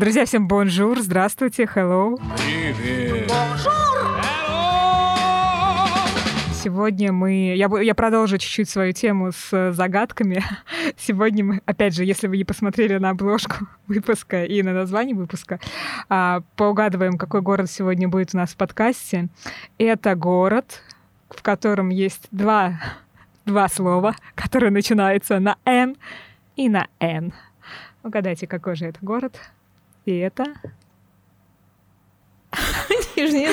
Друзья, всем bonjour, здравствуйте, hello. Привет. Сегодня мы... Я, я продолжу чуть-чуть свою тему с э, загадками. Сегодня мы, опять же, если вы не посмотрели на обложку выпуска и на название выпуска, а, поугадываем, какой город сегодня будет у нас в подкасте. Это город, в котором есть два, два слова, которые начинаются на «Н» и на «Н». Угадайте, какой же это город? И это... Нижний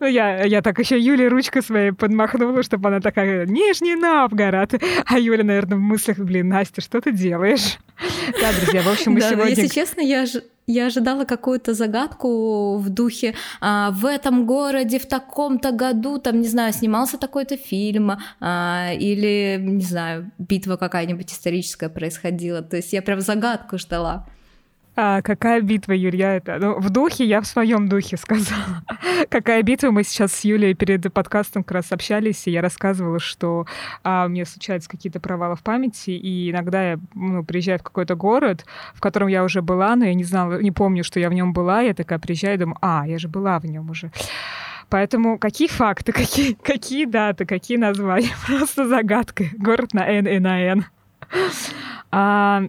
Ну, я, я так еще Юле ручкой своей подмахнула, чтобы она такая, Нижний Новгород. А Юля, наверное, в мыслях, блин, Настя, что ты делаешь? Да, друзья, в общем, мы да, сегодня... Если честно, я ж... Я ожидала какую-то загадку в духе а, в этом городе в таком-то году, там, не знаю, снимался такой-то фильм, а, или, не знаю, битва какая-нибудь историческая происходила. То есть я прям загадку ждала. А, какая битва, Юлия, это? Ну, в духе, я в своем духе сказала. какая битва? Мы сейчас с Юлей перед подкастом как раз общались, и я рассказывала, что а, у меня случаются какие-то провалы в памяти, и иногда я ну, приезжаю в какой-то город, в котором я уже была, но я не знала, не помню, что я в нем была, я такая приезжаю и думаю, а, я же была в нем уже. Поэтому какие факты, какие, какие даты, какие названия? Просто загадка. Город на Н и на Н. А,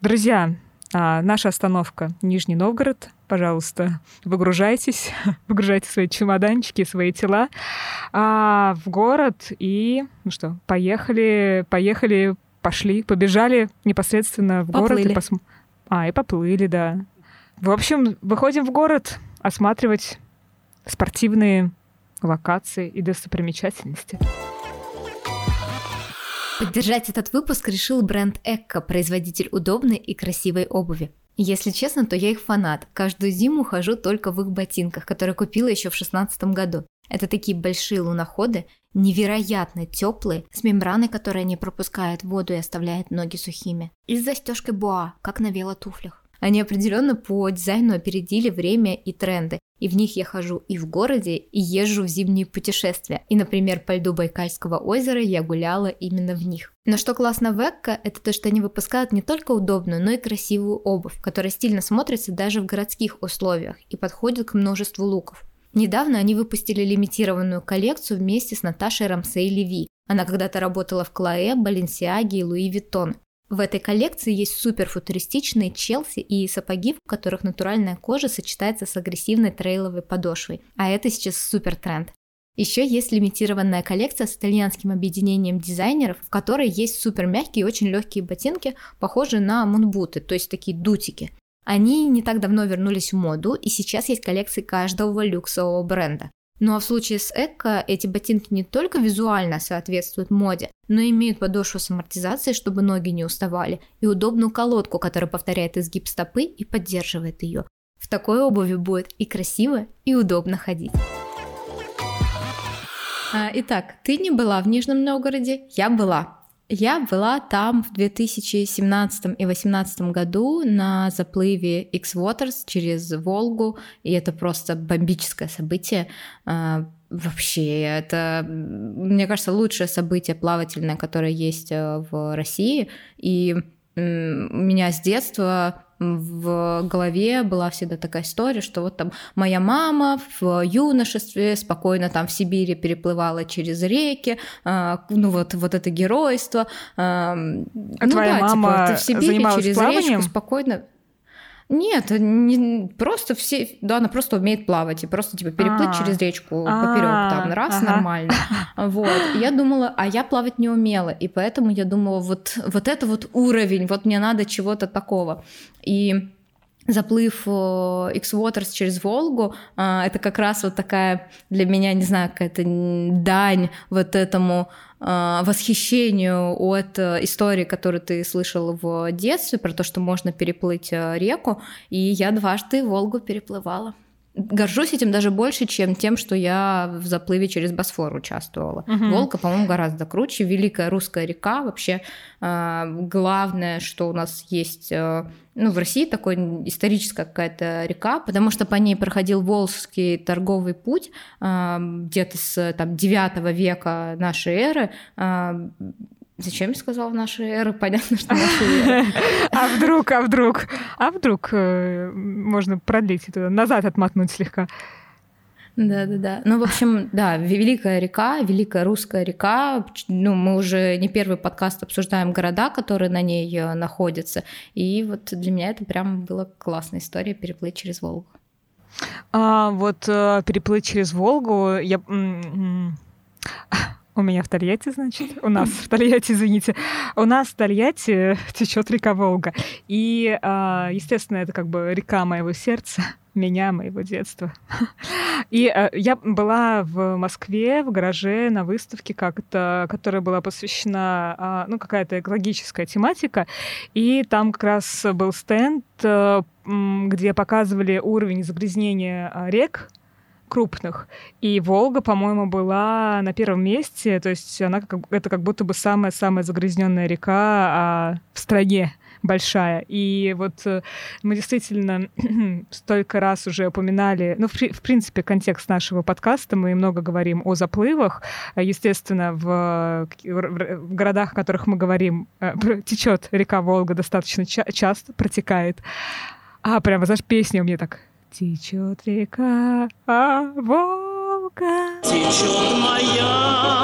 друзья, а, наша остановка Нижний Новгород. Пожалуйста, выгружайтесь, выгружайте свои чемоданчики, свои тела а, в город и, ну что, поехали, поехали, пошли, побежали непосредственно в поплыли. город. И пос... А, и поплыли, да. В общем, выходим в город осматривать спортивные локации и достопримечательности. Поддержать этот выпуск решил бренд Экко, производитель удобной и красивой обуви. Если честно, то я их фанат. Каждую зиму хожу только в их ботинках, которые купила еще в 2016 году. Это такие большие луноходы, невероятно теплые, с мембраной, которая не пропускает воду и оставляет ноги сухими. И с застежкой буа, как на велотуфлях. Они определенно по дизайну опередили время и тренды, и в них я хожу и в городе, и езжу в зимние путешествия. И, например, по льду Байкальского озера я гуляла именно в них. Но что классно в ECCO, это то, что они выпускают не только удобную, но и красивую обувь, которая стильно смотрится даже в городских условиях и подходит к множеству луков. Недавно они выпустили лимитированную коллекцию вместе с Наташей Рамсей Леви. Она когда-то работала в Chloé, Баленсиаге и Louis Vuitton. В этой коллекции есть супер футуристичные челси и сапоги, в которых натуральная кожа сочетается с агрессивной трейловой подошвой. А это сейчас супер тренд. Еще есть лимитированная коллекция с итальянским объединением дизайнеров, в которой есть супер мягкие и очень легкие ботинки, похожие на мунбуты, то есть такие дутики. Они не так давно вернулись в моду, и сейчас есть коллекции каждого люксового бренда. Ну а в случае с Эко эти ботинки не только визуально соответствуют моде, но и имеют подошву с амортизацией, чтобы ноги не уставали, и удобную колодку, которая повторяет изгиб стопы и поддерживает ее. В такой обуви будет и красиво, и удобно ходить. А, итак, ты не была в Нижнем Новгороде, я была. Я была там в 2017 и 2018 году на заплыве X-Waters через Волгу, и это просто бомбическое событие. А, вообще, это, мне кажется, лучшее событие плавательное, которое есть э, в России. И меня с детства в голове была всегда такая история, что вот там моя мама в юношестве спокойно там в Сибири переплывала через реки, э, ну вот, вот это геройство. А ну твоя да, мама типа, в Сибири через плаванием? речку спокойно. Нет, не, просто все, да, она просто умеет плавать и просто типа переплыть А. через речку А, поперек там раз ага. нормально. Вот. И я думала, а я плавать не умела, и поэтому я думала, вот, вот это вот уровень, вот мне надо чего-то такого. И заплыв э, X-Waters через Волгу, э, это как раз вот такая для меня, не знаю, какая-то дань вот этому э, восхищению от э, истории, которую ты слышал в детстве, про то, что можно переплыть э, реку, и я дважды Волгу переплывала. Горжусь этим даже больше, чем тем, что я в заплыве через Босфор участвовала. Мгм. Волга, по-моему, гораздо круче. Великая русская река. Вообще э, главное, что у нас есть э, ну, в России такой историческая какая-то река, потому что по ней проходил Волжский торговый путь э, где-то с там, 9 века нашей эры. Э, Зачем я сказала в нашей эры? Понятно, что наши эры. А вдруг, а вдруг, а вдруг э, можно продлить это, назад отмотнуть слегка. Да, да, да. Ну, в общем, да, Великая река, Великая русская река. Ну, мы уже не первый подкаст обсуждаем города, которые на ней э, находятся. И вот для меня это прям была классная история переплыть через Волгу. А, вот э, переплыть через Волгу, я... У меня в Тольятти, значит, у нас в Тольятти, извините, у нас в Тольятти течет река Волга. И, а, естественно, это как бы река моего сердца меня, моего детства. И э, я была в Москве в гараже на выставке, как-то, которая была посвящена, э, ну, какая-то экологическая тематика, и там как раз был стенд, э, где показывали уровень загрязнения э, рек, крупных. И Волга, по-моему, была на первом месте. То есть она как, это как будто бы самая-самая загрязненная река а, в стране большая. И вот э, мы действительно столько раз уже упоминали, ну, в, в принципе, контекст нашего подкаста, мы много говорим о заплывах. Естественно, в, в городах, о которых мы говорим, э, течет река Волга достаточно ча- часто, протекает. А, прямо, знаешь, песня у меня так Течет река, а Волга. Течет моя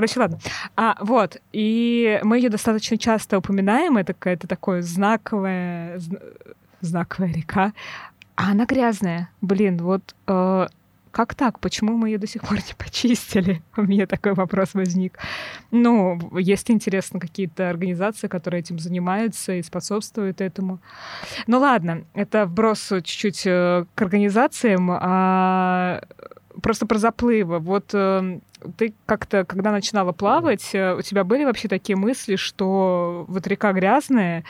Короче, ладно. А, вот, и мы ее достаточно часто упоминаем, это какая-то такое знаковая, знаковая река, а она грязная. Блин, вот э, как так? Почему мы ее до сих пор не почистили? У меня такой вопрос возник. Ну, есть, интересно, какие-то организации, которые этим занимаются и способствуют этому. Ну ладно, это вброс чуть-чуть э, к организациям, а просто про заплывы. Вот эм, ты как-то, когда начинала плавать, э, у тебя были вообще такие мысли, что вот река грязная,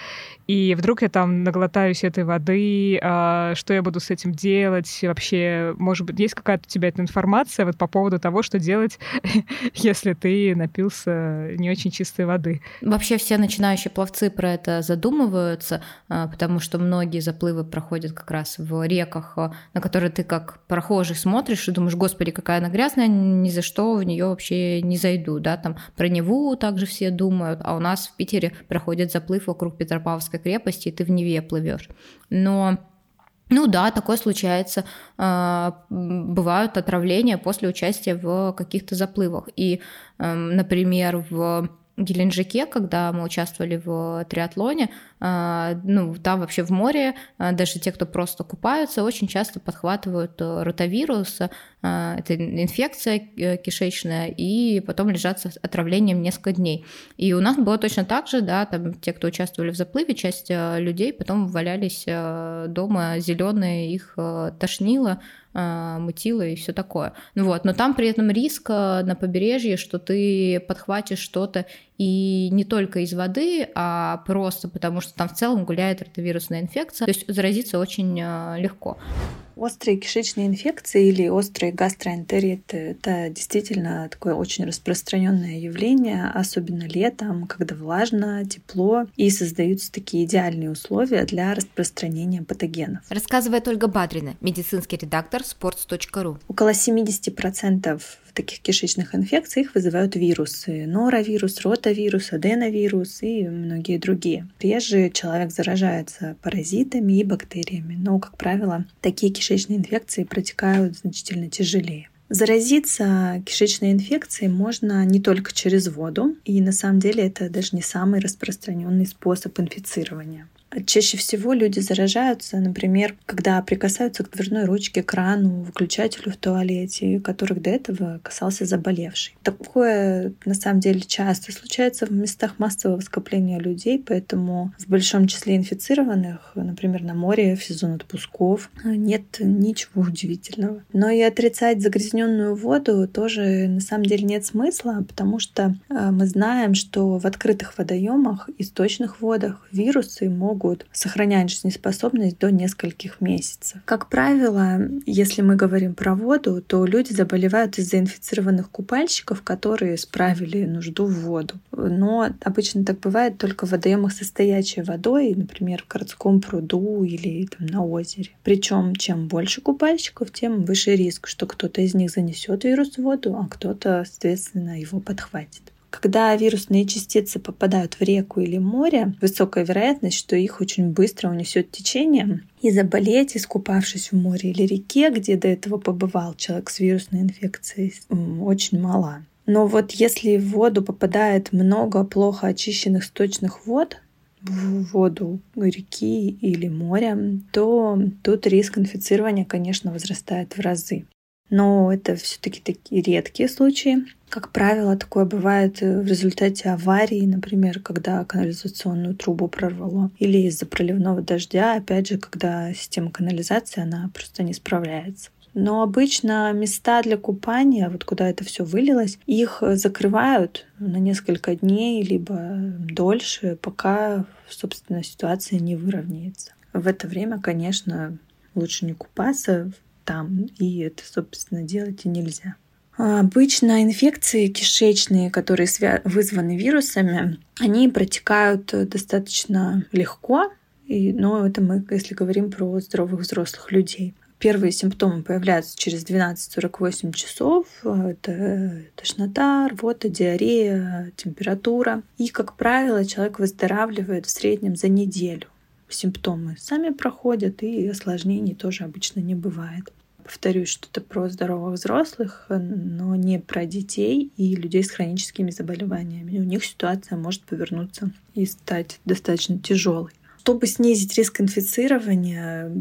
и вдруг я там наглотаюсь этой воды, а что я буду с этим делать? Вообще, может быть, есть какая-то у тебя эта информация вот по поводу того, что делать, если ты напился не очень чистой воды? Вообще все начинающие пловцы про это задумываются, а, потому что многие заплывы проходят как раз в реках, а, на которые ты как прохожий смотришь и думаешь, господи, какая она грязная, ни за что в нее вообще не зайду, да, там про Неву также все думают, а у нас в Питере проходит заплыв вокруг Петропавловской крепости, и ты в Неве плывешь. Но ну да, такое случается. А, бывают отравления после участия в каких-то заплывах. И, эм, например, в Геленджике, когда мы участвовали в триатлоне, ну, там вообще в море а, даже те, кто просто купаются, очень часто подхватывают э, ротавирус, а, это инфекция э, кишечная, и потом лежат с отравлением несколько дней. И у нас было точно так же, да, там те, кто участвовали в заплыве, часть э, людей потом валялись дома зеленые, их тошнило, мутило и все такое. Ну вот, но там при этом риск на побережье, что ты подхватишь что-то и не только из воды, а просто потому, что там в целом гуляет ротовирусная инфекция. То есть заразиться очень э, легко. Острые кишечные инфекции или острые гастроэнтериты – это действительно такое очень распространенное явление, особенно летом, когда влажно, тепло, и создаются такие идеальные условия для распространения патогенов. Рассказывает Ольга Бадрина, медицинский редактор sports.ru. Около 70% таких кишечных инфекций их вызывают вирусы. Норовирус, ротавирус, аденовирус и многие другие. Реже человек заражается паразитами и бактериями, но, как правило, такие кишечные инфекции протекают значительно тяжелее. Заразиться кишечной инфекцией можно не только через воду, и на самом деле это даже не самый распространенный способ инфицирования. Чаще всего люди заражаются, например, когда прикасаются к дверной ручке, крану, выключателю в туалете, которых до этого касался заболевший. Такое на самом деле часто случается в местах массового скопления людей, поэтому в большом числе инфицированных, например, на море в сезон отпусков, нет ничего удивительного. Но и отрицать загрязненную воду тоже на самом деле нет смысла, потому что э, мы знаем, что в открытых водоемах, источных водах вирусы могут могут сохранять жизнеспособность до нескольких месяцев. Как правило, если мы говорим про воду, то люди заболевают из-за инфицированных купальщиков, которые справили нужду в воду. Но обычно так бывает только в водоемах со стоячей водой, например, в городском пруду или там, на озере. Причем чем больше купальщиков, тем выше риск, что кто-то из них занесет вирус в воду, а кто-то, соответственно, его подхватит. Когда вирусные частицы попадают в реку или море, высокая вероятность, что их очень быстро унесет течением, и заболеть, искупавшись в море или реке, где до этого побывал человек с вирусной инфекцией, очень мала. Но вот если в воду попадает много плохо очищенных сточных вод, в воду реки или моря, то тут риск инфицирования, конечно, возрастает в разы. Но это все-таки такие редкие случаи. Как правило, такое бывает в результате аварии, например, когда канализационную трубу прорвало, или из-за проливного дождя, опять же, когда система канализации, она просто не справляется. Но обычно места для купания, вот куда это все вылилось, их закрывают на несколько дней, либо дольше, пока, собственно, ситуация не выровняется. В это время, конечно, лучше не купаться там, и это, собственно, делать и нельзя. Обычно инфекции кишечные, которые вызваны вирусами, они протекают достаточно легко, и, но это мы, если говорим про здоровых взрослых людей. Первые симптомы появляются через 12-48 часов. Это тошнота, рвота, диарея, температура. И, как правило, человек выздоравливает в среднем за неделю. Симптомы сами проходят, и осложнений тоже обычно не бывает. Повторюсь, что это про здоровых взрослых, но не про детей и людей с хроническими заболеваниями. У них ситуация может повернуться и стать достаточно тяжелой. Чтобы снизить риск инфицирования,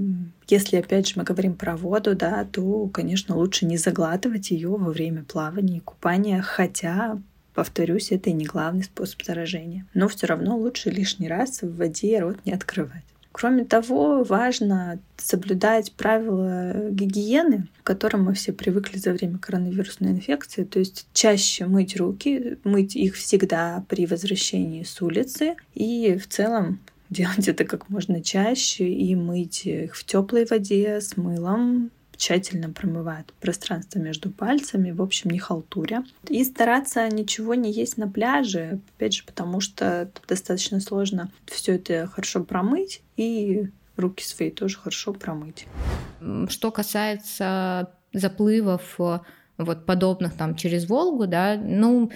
если опять же мы говорим про воду, да, то, конечно, лучше не заглатывать ее во время плавания и купания, хотя Повторюсь, это и не главный способ заражения. Но все равно лучше лишний раз в воде рот не открывать. Кроме того, важно соблюдать правила гигиены, к которым мы все привыкли за время коронавирусной инфекции. То есть чаще мыть руки, мыть их всегда при возвращении с улицы и в целом делать это как можно чаще и мыть их в теплой воде с мылом, тщательно промывает пространство между пальцами, в общем, не халтуря. И стараться ничего не есть на пляже, опять же, потому что достаточно сложно все это хорошо промыть и руки свои тоже хорошо промыть. Что касается заплывов э, вот подобных там через Волгу, да, ну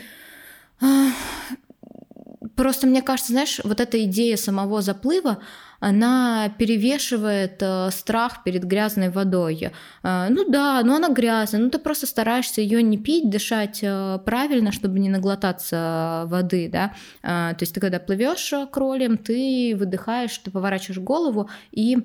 просто мне кажется, знаешь, вот эта идея самого заплыва, она перевешивает э, страх перед грязной водой. Э, ну да, но она грязная, ну ты просто стараешься ее не пить, дышать э, правильно, чтобы не наглотаться воды, да. То есть ты когда плывешь кролем, ты выдыхаешь, ты поворачиваешь голову и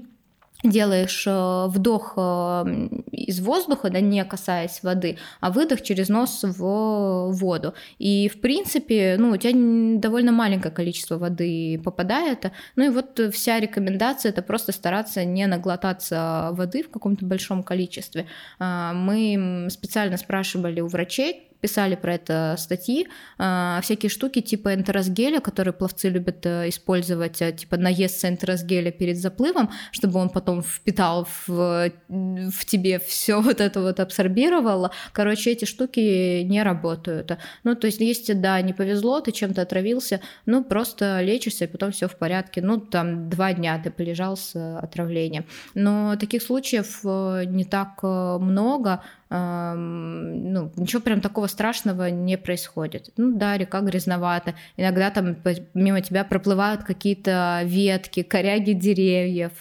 делаешь э, вдох э, из воздуха, да, не касаясь воды, а выдох через нос в воду. И, в принципе, ну, у тебя довольно маленькое количество воды попадает. Ну и вот вся рекомендация — это просто стараться не наглотаться воды в каком-то большом количестве. А, мы специально спрашивали у врачей, писали про это статьи, а, всякие штуки типа энтеросгеля, которые пловцы любят э, использовать, э, типа наесться энтеросгеля перед заплывом, чтобы он потом впитал в, в тебе все вот это вот абсорбировало. Короче, эти штуки не работают. Ну, то есть, если, да, не повезло, ты чем-то отравился, ну, просто лечишься, и потом все в порядке. Ну, там, два дня ты полежал с отравлением. Но таких случаев э, не так много, ну, ничего прям такого страшного не происходит. Ну да, река грязновата. Иногда там мимо тебя проплывают какие-то ветки, коряги деревьев.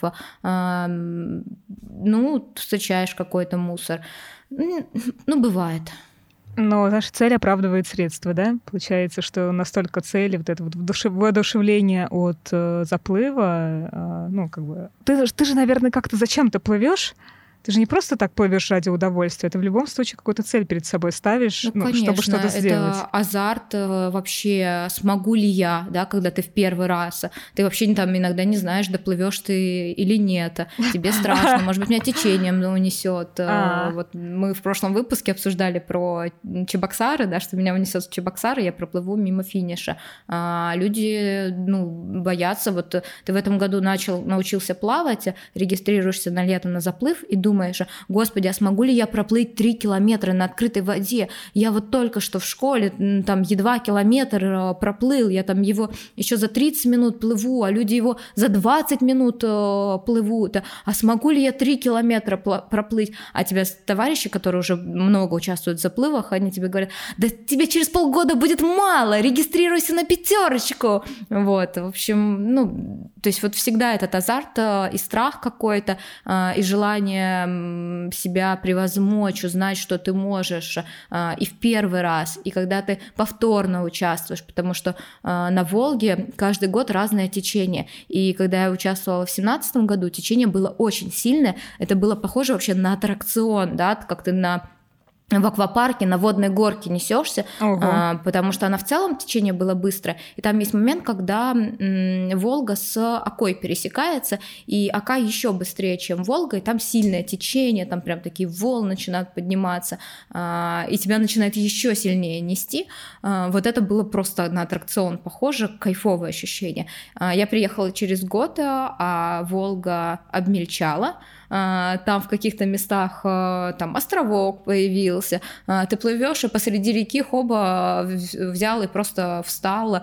Ну, встречаешь какой-то мусор. Ну, бывает. Но наша цель оправдывает средства, да? Получается, что настолько цели, вот это вот воодушевление от э, заплыва, э, ну, как бы... Ты, ты же, наверное, как-то зачем-то плывешь, Ты же не просто так плывешь ради удовольствия, ты в любом случае какую-то цель перед собой ставишь, ну, ну, чтобы что-то сделать. Это азарт э, вообще, смогу ли я, да, когда ты в первый раз. Ты вообще там иногда не знаешь, доплывешь ты или нет. Тебе страшно, может быть, меня течением унесет. Э, а. Вот мы в прошлом выпуске обсуждали про Чебоксары, да, что меня унесет в Чебоксары, я проплыву мимо финиша. А люди, ну, боятся. Вот ты в этом году начал, научился плавать, регистрируешься на лето на заплыв и думаешь, думаешь, господи, а смогу ли я проплыть 3 километра на открытой воде? Я вот только что в школе там едва километр э, проплыл, я там его еще за 30 минут плыву, а люди его за 20 минут э, плывут. А смогу ли я 3 километра проплыть? А тебя товарищи, которые уже много участвуют в заплывах, они тебе говорят, да тебе через полгода будет мало, регистрируйся на пятерочку. Вот, в общем, ну, то есть вот всегда этот азарт э, и страх какой-то, и желание себя превозмочь, узнать, что ты можешь а, и в первый раз, и когда ты повторно участвуешь, потому что а, на Волге каждый год разное течение. И когда я участвовала в семнадцатом году, течение было очень сильное, это было похоже вообще на аттракцион, да, как ты на в аквапарке на водной горке несешься, а, потому что она в целом течение было быстро. И там есть момент, когда м, Волга с Окой пересекается, и Ока еще быстрее, чем Волга, и там сильное течение, там прям такие волны начинают подниматься, а, и тебя начинает еще сильнее нести. А, вот это было просто на аттракцион похоже, кайфовое ощущение. А, я приехала через год, а Волга обмельчала, а, там в каких-то местах а, там островок появился, а, ты плывешь и посреди реки хоба взял и просто встал,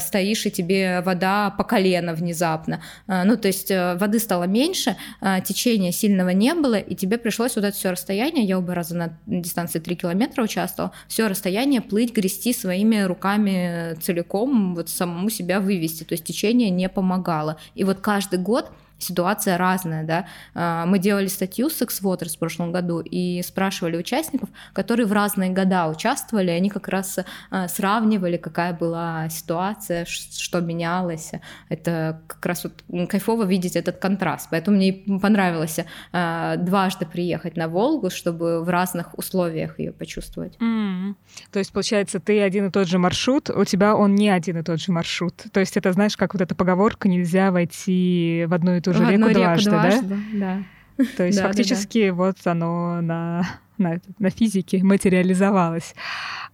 стоишь и тебе вода по колено внезапно. Ну, то есть э, воды стало меньше, течения сильного не было, и тебе пришлось вот это все расстояние, я оба раза на дистанции 3 километра участвовал, все расстояние плыть, грести своими руками целиком, вот самому себя вывести, то есть течение не помогало. И вот каждый год ситуация разная, да. А, мы делали статью с X-Water в прошлом году и спрашивали участников, которые в разные года участвовали, они как раз а, сравнивали, какая была ситуация, что менялось. Это как раз вот кайфово видеть этот контраст. Поэтому мне понравилось а, дважды приехать на Волгу, чтобы в разных условиях ее почувствовать. Mm. То есть, получается, ты один и тот же маршрут, у тебя он не один и тот же маршрут. То есть это, знаешь, как вот эта поговорка, нельзя войти в одну и ту же реку, реку дважды, дважды, да? да? То есть да, фактически да, да. вот оно на, на, на физике материализовалось.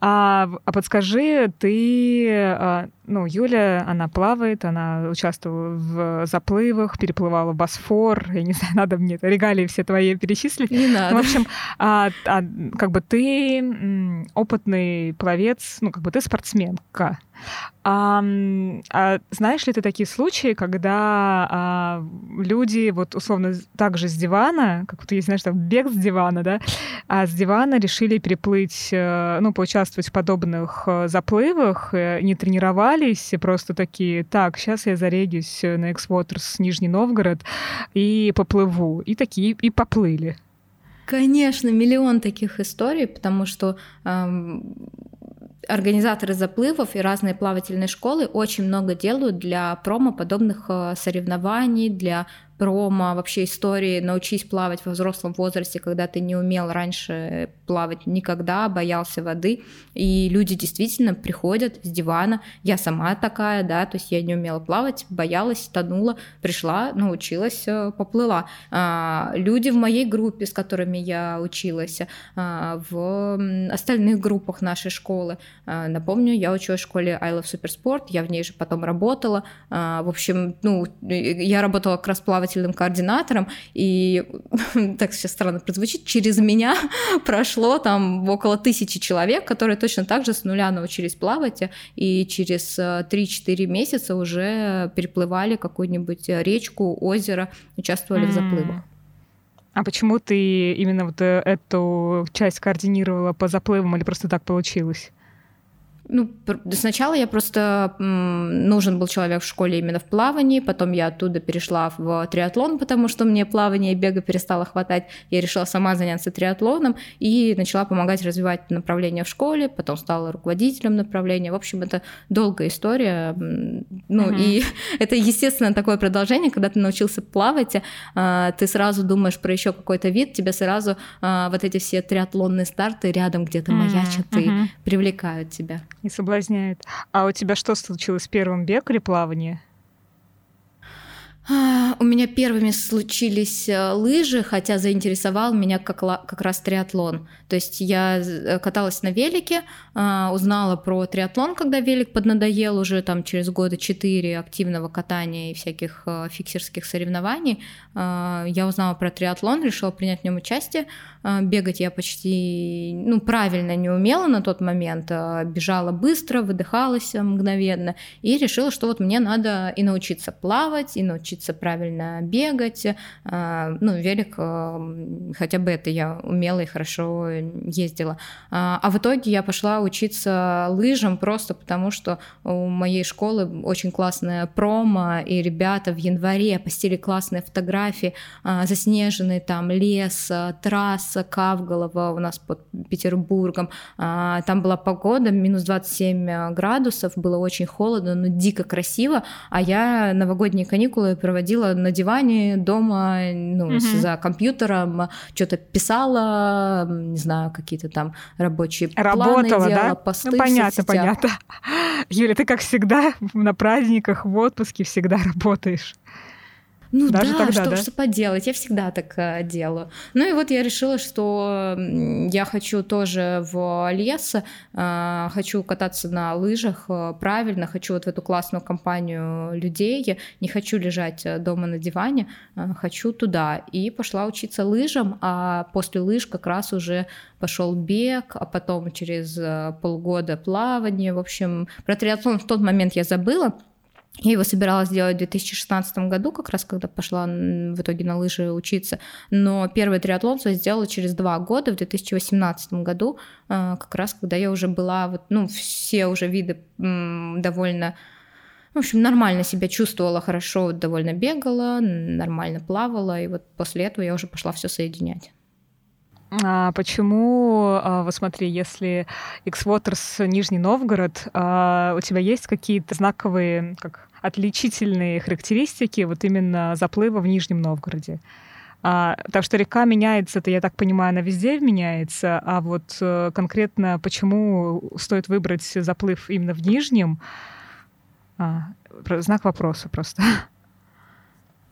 А, а подскажи, ты, а, ну, Юля, она плавает, она участвовала в заплывах, переплывала Босфор, я не знаю, надо мне это регалии все твои перечислить. Не надо. Ну, в общем, а, а, как бы ты опытный пловец, ну, как бы ты спортсменка. А, а знаешь ли ты такие случаи, когда а, люди вот условно также с дивана, как вот есть, знаешь, там бег с дивана, да, а с дивана решили переплыть, э, ну, поучаствовать в подобных э, заплывах, э, не тренировались, просто такие, так, сейчас я зарегюсь на X-Waters Нижний Новгород и поплыву. И такие, и поплыли. Конечно, миллион таких историй, потому что эм, организаторы заплывов и разные плавательные школы очень много делают для промо подобных э, соревнований, для промо вообще истории «Научись плавать во взрослом возрасте, когда ты не умел раньше плавать никогда, боялся воды». И люди действительно приходят с дивана. Я сама такая, да, то есть я не умела плавать, боялась, тонула, пришла, научилась, э, поплыла. А, люди в моей группе, с которыми я училась, а, в остальных группах нашей школы. А, напомню, я училась в школе I Love Supersport, я в ней же потом работала. В общем, ну, я работала как раз плавать образовательным координатором, и так сейчас странно прозвучит, через меня прошло там около тысячи человек, которые точно так же с нуля научились плавать, и через 3-4 э, месяца уже переплывали какую-нибудь речку, озеро, участвовали mm. в заплывах. А почему ты именно вот э, эту часть координировала по заплывам или просто так получилось? Ну, сначала я просто нужен был человек в школе именно в плавании, потом я оттуда перешла в триатлон, потому что мне плавание и бега перестало хватать. Я решила сама заняться триатлоном и начала помогать развивать направление в школе, потом стала руководителем направления. В общем, это долгая история. Ну, uh-huh. и это, естественно, такое продолжение, когда ты научился плавать, а, ты сразу думаешь про еще какой-то вид, тебе сразу а, вот эти все триатлонные старты рядом где-то маячат uh-huh. и привлекают тебя. И соблазняет. А у тебя что случилось? Первым бег или плавание? У меня первыми случились э, лыжи, хотя заинтересовал меня как, как раз триатлон. То есть я э, каталась на велике, а, узнала про триатлон, когда велик поднадоел уже там через года четыре активного катания и всяких э, фиксерских соревнований. А, я узнала про триатлон, решила принять в нем участие. Бегать я почти, ну, правильно не умела на тот момент, бежала быстро, выдыхалась мгновенно и решила, что вот мне надо и научиться плавать, и научиться правильно бегать. А, ну, велик, а, хотя бы это я умела и хорошо ездила. А, а в итоге я пошла учиться лыжам просто потому, что у моей школы очень классная промо, и ребята в январе постили классные фотографии, заснеженный там лес, трасса Кавголова у нас под Петербургом. Там была погода, минус 27 градусов, было очень холодно, но дико красиво, а я новогодние каникулы проводила на диване дома, ну, угу. за компьютером, что-то писала, не знаю, какие-то там рабочие Работала, планы делала, да? посты ну, понятно, понятно. Юля, ты как всегда на праздниках, в отпуске всегда работаешь. Ну Даже да, тогда, что, да? что поделать, я всегда так э, делаю. Ну и вот я решила, что я хочу тоже в лес, э, хочу кататься на лыжах э, правильно, хочу вот в эту классную компанию людей, не хочу лежать э, дома на диване, э, хочу туда. И пошла учиться лыжам, а после лыж как раз уже пошел бег, а потом через э, полгода плавание. В общем, про триатлон в тот момент я забыла, я его собиралась сделать в 2016 году, как раз когда пошла в итоге на лыжи учиться. Но первый триатлон я сделала через два года, в 2018 году, э, как раз когда я уже была, вот, ну, все уже виды довольно в общем, нормально себя чувствовала хорошо, довольно бегала, нормально плавала, и вот после этого я уже пошла все соединять. А почему, а, вот смотри, если X-Waters Нижний Новгород, а, у тебя есть какие-то знаковые, как отличительные характеристики вот именно заплыва в Нижнем Новгороде? А, так что река меняется, это, я так понимаю, она везде меняется, а вот э, конкретно почему стоит выбрать заплыв именно в Нижнем? А, знак вопроса просто.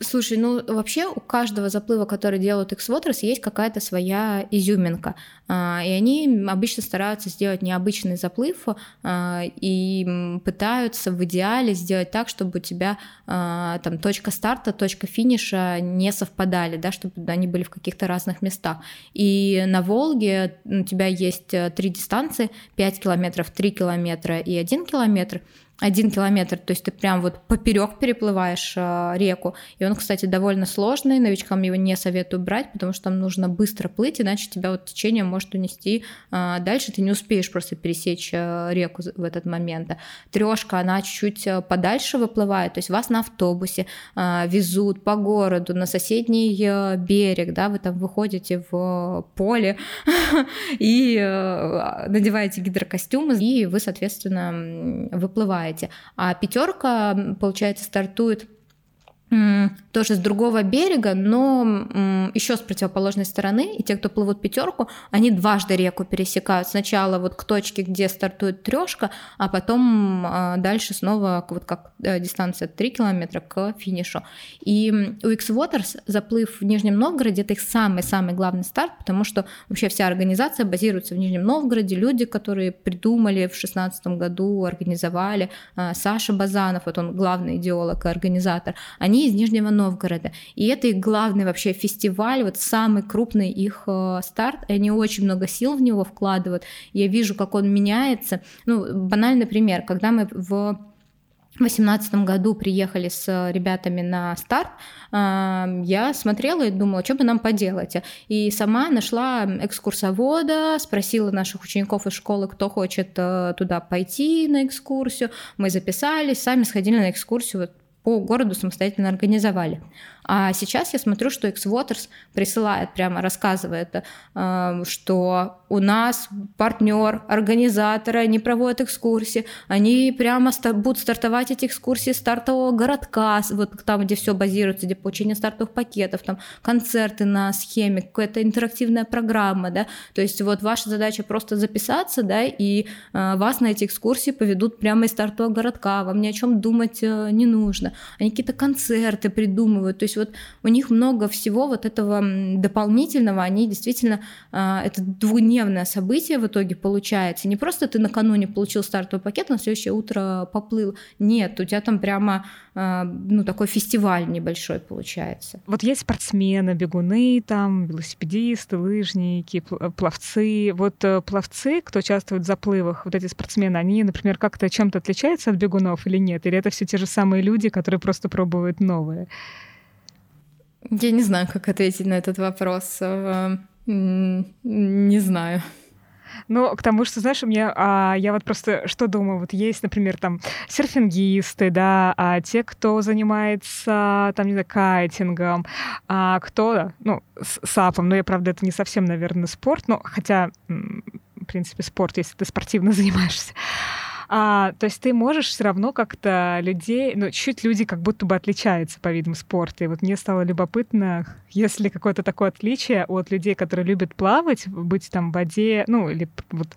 Слушай, ну вообще у каждого заплыва, который делают X-Waters, есть какая-то своя изюминка. А, и они обычно стараются сделать необычный заплыв а, и пытаются в идеале сделать так, чтобы у тебя а, там точка старта, точка финиша не совпадали, да, чтобы они были в каких-то разных местах. И на Волге у тебя есть э, три дистанции, 5 километров, 3 километра и 1 километр один километр, то есть ты прям вот поперек переплываешь э, реку. И он, кстати, довольно сложный, новичкам его не советую брать, потому что там нужно быстро плыть, иначе тебя вот течение может унести э, дальше, ты не успеешь просто пересечь э, реку в этот момент. Трешка, она чуть-чуть э, подальше выплывает, то есть вас на автобусе э, везут по городу на соседний э, берег, да, вы там выходите в поле и э, надеваете гидрокостюмы, и вы, соответственно, выплываете выбираете. А пятерка, получается, стартует тоже с другого берега, но еще с противоположной стороны. И те, кто плывут пятерку, они дважды реку пересекают. Сначала вот к точке, где стартует трешка, а потом а, дальше снова вот как э, дистанция 3 километра к финишу. И у X-Waters заплыв в Нижнем Новгороде это их самый-самый главный старт, потому что вообще вся организация базируется в Нижнем Новгороде. Люди, которые придумали в 2016 году, организовали, а, Саша Базанов, вот он главный идеолог и организатор, они они из Нижнего Новгорода. И это их главный вообще фестиваль, вот самый крупный их э, старт, и они очень много сил в него вкладывают. Я вижу, как он меняется. Ну, банальный пример, когда мы в в 2018 году приехали с ребятами на старт, я смотрела и думала, что бы нам поделать. И сама нашла экскурсовода, спросила наших учеников из школы, кто хочет э, туда пойти на экскурсию. Мы записались, сами сходили на экскурсию по городу самостоятельно организовали. А сейчас я смотрю, что X-Waters присылает, прямо рассказывает, э, что у нас партнер, организаторы, они проводят экскурсии, они прямо будут стартовать эти экскурсии стартового городка, вот там, где все базируется, где получение стартовых пакетов, там концерты на схеме, какая-то интерактивная программа, да, то есть вот ваша задача просто записаться, да, и э, вас на эти экскурсии поведут прямо из стартового городка, вам ни о чем думать э, не нужно, они какие-то концерты придумывают, то есть вот у них много всего вот этого дополнительного, они действительно, а, это двухдневное событие в итоге получается. Не просто ты накануне получил стартовый пакет, на следующее утро поплыл. Нет, у тебя там прямо а, ну, такой фестиваль небольшой получается. Вот есть спортсмены, бегуны, там, велосипедисты, лыжники, пловцы. Вот э, пловцы, кто участвует в заплывах, вот эти спортсмены, они, например, как-то чем-то отличаются от бегунов или нет? Или это все те же самые люди, которые просто пробуют новые? Я не знаю, как ответить на этот вопрос. Э, не знаю. Ну, к тому, что, знаешь, у меня, а, я вот просто что думаю, вот есть, например, там серфингисты, да, а те, кто занимается, там, не знаю, кайтингом, а кто, ну, с сапом, ну, я, правда, это не совсем, наверное, спорт, но хотя, в принципе, спорт, если ты спортивно занимаешься, а, то есть ты можешь все равно как-то людей, ну, чуть люди как будто бы отличаются по видам спорта. И вот мне стало любопытно, если какое-то такое отличие от людей, которые любят плавать, быть там в воде, ну, или вот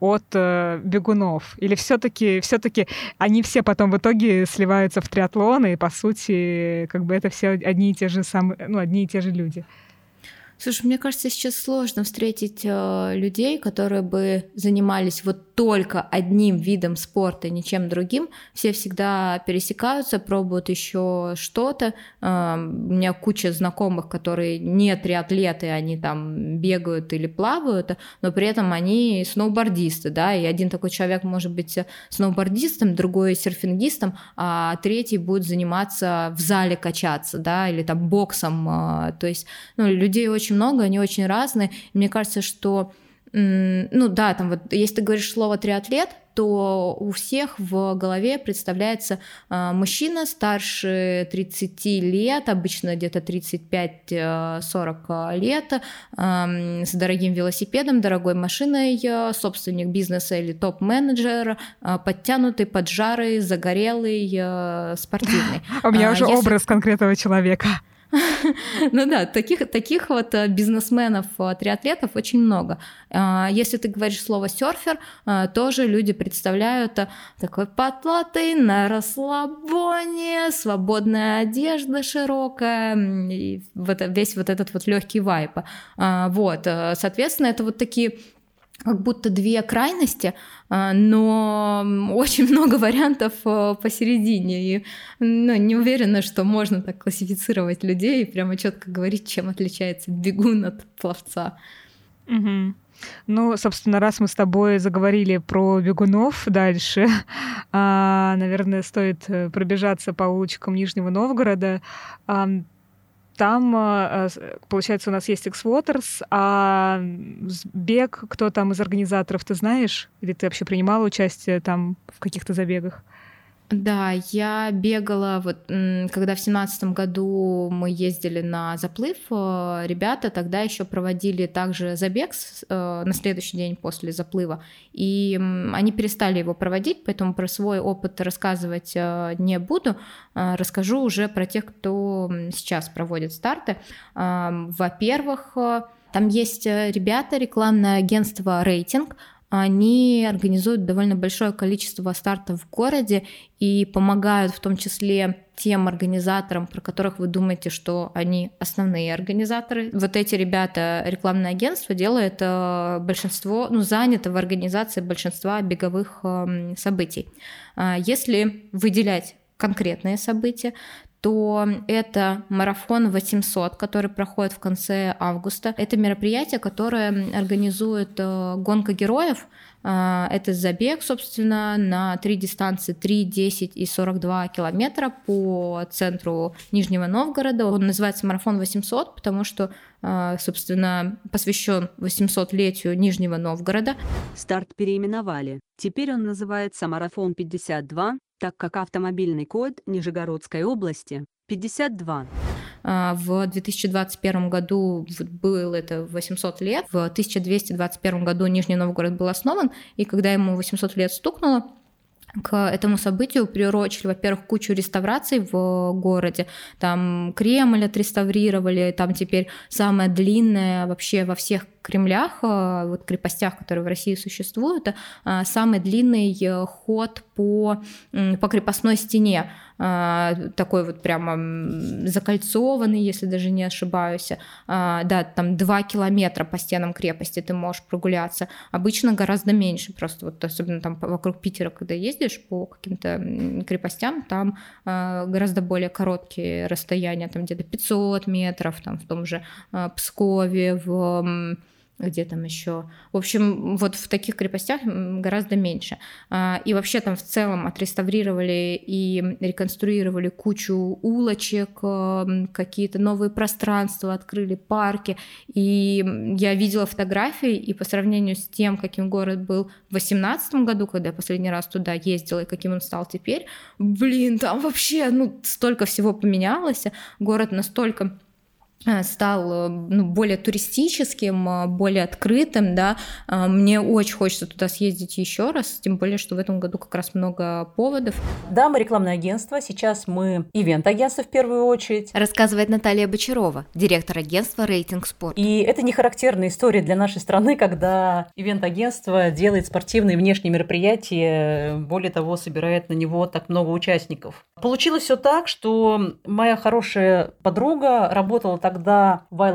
от э, бегунов. Или все-таки все-таки они все потом в итоге сливаются в триатлоны, и по сути, как бы это все одни и те же самые, ну, одни и те же люди. Слушай, мне кажется, сейчас сложно встретить э, людей, которые бы занимались вот только одним видом спорта, ничем другим. Все всегда пересекаются, пробуют еще что-то. Э, у меня куча знакомых, которые не триатлеты, они там бегают или плавают, но при этом они сноубордисты, да, и один такой человек может быть сноубордистом, другой серфингистом, а третий будет заниматься в зале качаться, да, или там боксом. Э, то есть, ну, людей очень очень много, они очень разные. мне кажется, что ну да, там вот, если ты говоришь слово триатлет, то у всех в голове представляется э, мужчина старше 30 лет, обычно где-то 35-40 лет, э, с дорогим велосипедом, дорогой машиной, э, собственник бизнеса или топ-менеджер, э, подтянутый, поджарый, загорелый, э, спортивный. У меня уже образ конкретного человека. Ну да, таких, таких вот э, бизнесменов, э, триатлетов очень много. А, если ты говоришь слово серфер, э, тоже люди представляют такой потлатый, на расслабоне, свободная одежда широкая, и вот весь вот этот вот легкий вайп. А, вот, соответственно, это вот такие как будто две крайности, а, но очень много вариантов а, посередине. И ну, не уверена, что можно так классифицировать людей и прямо четко говорить, чем отличается бегун от пловца. Угу. Ну, собственно, раз мы с тобой заговорили про бегунов дальше, а, наверное, стоит э, пробежаться по улочкам Нижнего Новгорода. Там, э, получается, у нас есть X-Waters, а бег, кто там из организаторов, ты знаешь? Или ты вообще принимала участие там в каких-то забегах? Да, я бегала, вот когда в семнадцатом году мы ездили на заплыв, э, ребята тогда еще проводили также забег э, на следующий день после заплыва, и они перестали его проводить, поэтому про свой опыт рассказывать э, не буду, расскажу уже про тех, кто сейчас проводит старты. Во-первых, там есть ребята, рекламное агентство «Рейтинг», они организуют довольно большое количество стартов в городе и помогают в том числе тем организаторам, про которых вы думаете, что они основные организаторы. Вот эти ребята, рекламное агентство, делает э, большинство, ну, занято в организации большинства беговых эм, событий. А если выделять конкретные события, то это марафон 800, который проходит в конце августа. Это мероприятие, которое организует э, гонка героев. А, это забег, собственно, на три дистанции 3, 10 и 42 километра по центру Нижнего Новгорода. Он называется «Марафон 800», потому что, а, собственно, посвящен 800-летию Нижнего Новгорода. Старт переименовали. Теперь он называется «Марафон 52», так как автомобильный код Нижегородской области 52. А, в 2021 году был это 800 лет, в 1221 году Нижний Новгород был основан, и когда ему 800 лет стукнуло, к этому событию приурочили, во-первых, кучу реставраций в городе. Там Кремль отреставрировали, там теперь самая длинная вообще во всех Кремлях, э, вот крепостях, которые в России существуют, э, самый длинный э, ход по, по крепостной стене такой вот прямо закольцованный, если даже не ошибаюсь. Да, там два километра по стенам крепости ты можешь прогуляться. Обычно гораздо меньше, просто вот особенно там вокруг Питера, когда ездишь по каким-то крепостям, там гораздо более короткие расстояния, там где-то 500 метров, там в том же Пскове, в где там еще. В общем, вот в таких крепостях гораздо меньше. А, и вообще там в целом отреставрировали и реконструировали кучу улочек, какие-то новые пространства, открыли парки. И я видела фотографии, и по сравнению с тем, каким город был в 2018 году, когда я последний раз туда ездила, и каким он стал теперь, блин, там вообще ну, столько всего поменялось. Город настолько стал э, ну, более туристическим, э, более открытым, да, мне очень хочется туда съездить еще раз, тем более, что в этом году как раз много поводов. Да, мы рекламное агентство, сейчас мы ивент-агентство в первую очередь. Рассказывает Наталья Бочарова, директор агентства «Рейтинг Спорт». И это не характерная история для нашей страны, когда ивент-агентство делает спортивные внешние мероприятия, более того, собирает на него так много участников. Получилось все так, что моя хорошая подруга работала тогда в I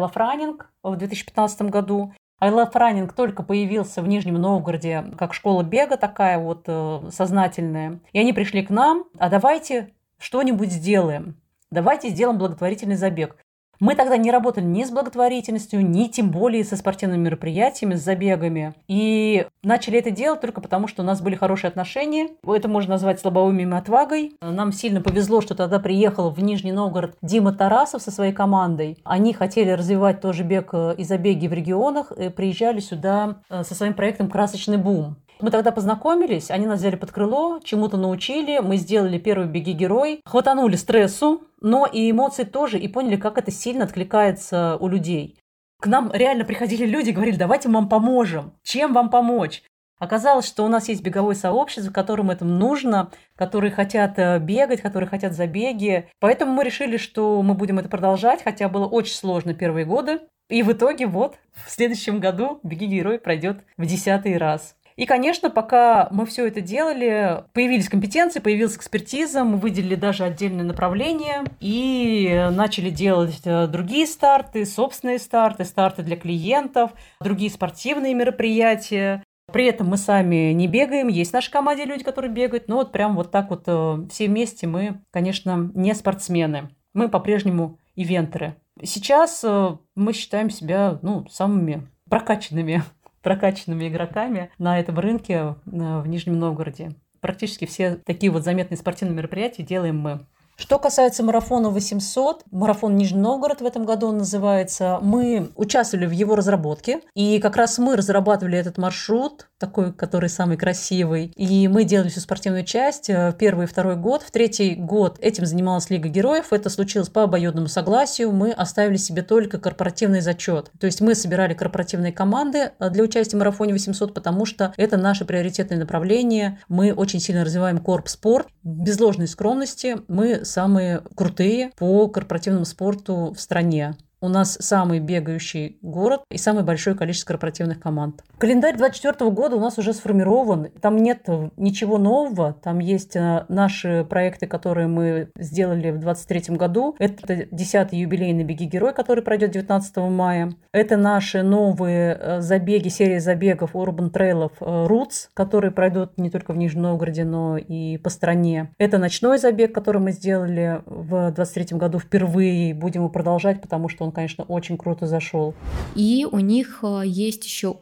в 2015 году. I Love Running только появился в Нижнем Новгороде как школа бега такая вот э, сознательная. И они пришли к нам, а давайте что-нибудь сделаем. Давайте сделаем благотворительный забег. Мы тогда не работали ни с благотворительностью, ни тем более со спортивными мероприятиями, с забегами. И начали это делать только потому, что у нас были хорошие отношения. Это можно назвать слабоумием и отвагой. Нам сильно повезло, что тогда приехал в Нижний Новгород Дима Тарасов со своей командой. Они хотели развивать тоже бег э, и забеги в регионах, и приезжали сюда э, со своим проектом «Красочный бум». Мы тогда познакомились, они нас взяли под крыло, чему-то научили, мы сделали первый беги-герой, хватанули стрессу, но и эмоции тоже, и поняли, как это сильно откликается у людей. К нам реально приходили люди и говорили, давайте мы вам поможем, чем вам помочь? Оказалось, что у нас есть беговое сообщество, которым это нужно, которые хотят э, бегать, которые хотят забеги. Поэтому мы решили, что мы будем это продолжать, хотя было очень сложно первые годы. И в итоге вот в следующем году «Беги, герой» пройдет в десятый раз. И, конечно, пока мы все это делали, появились компетенции, появилась экспертиза, мы выделили даже отдельное направление и начали делать э, другие старты, собственные старты, старты для клиентов, другие спортивные мероприятия. При этом мы сами не бегаем, есть в нашей команде люди, которые бегают, но вот прям вот так вот э, все вместе мы, конечно, не спортсмены. Мы по-прежнему ивентеры. Сейчас э, мы считаем себя ну, самыми прокачанными прокачанными игроками на этом рынке э, в Нижнем Новгороде. Практически все такие вот заметные спортивные мероприятия делаем мы. Что касается марафона 800, марафон Нижний Новгород в этом году он называется, мы участвовали в его разработке, и как раз мы разрабатывали этот маршрут, такой, который самый красивый, и мы делали всю спортивную часть в э, первый и второй год. В третий год этим занималась Лига Героев, это случилось по обоюдному согласию, мы оставили себе только корпоративный зачет. То есть мы собирали корпоративные команды э, для участия в марафоне 800, потому что это наше приоритетное направление, мы очень сильно развиваем корп-спорт, без ложной скромности мы самые крутые по корпоративному спорту в стране. У нас самый бегающий город и самое большое количество корпоративных команд. Календарь 2024 года у нас уже сформирован. Там нет ничего нового. Там есть э, наши проекты, которые мы сделали в 2023 году. Это 10-й юбилейный «Беги Герой», который пройдет 19 мая. Это наши новые э, забеги, серия забегов Urban Трейлов Roots, которые пройдут не только в Нижнем Новгороде, но и по стране. Это ночной забег, который мы сделали в 2023 году впервые. Будем его продолжать, потому что он конечно, очень круто зашел. И у них э, есть еще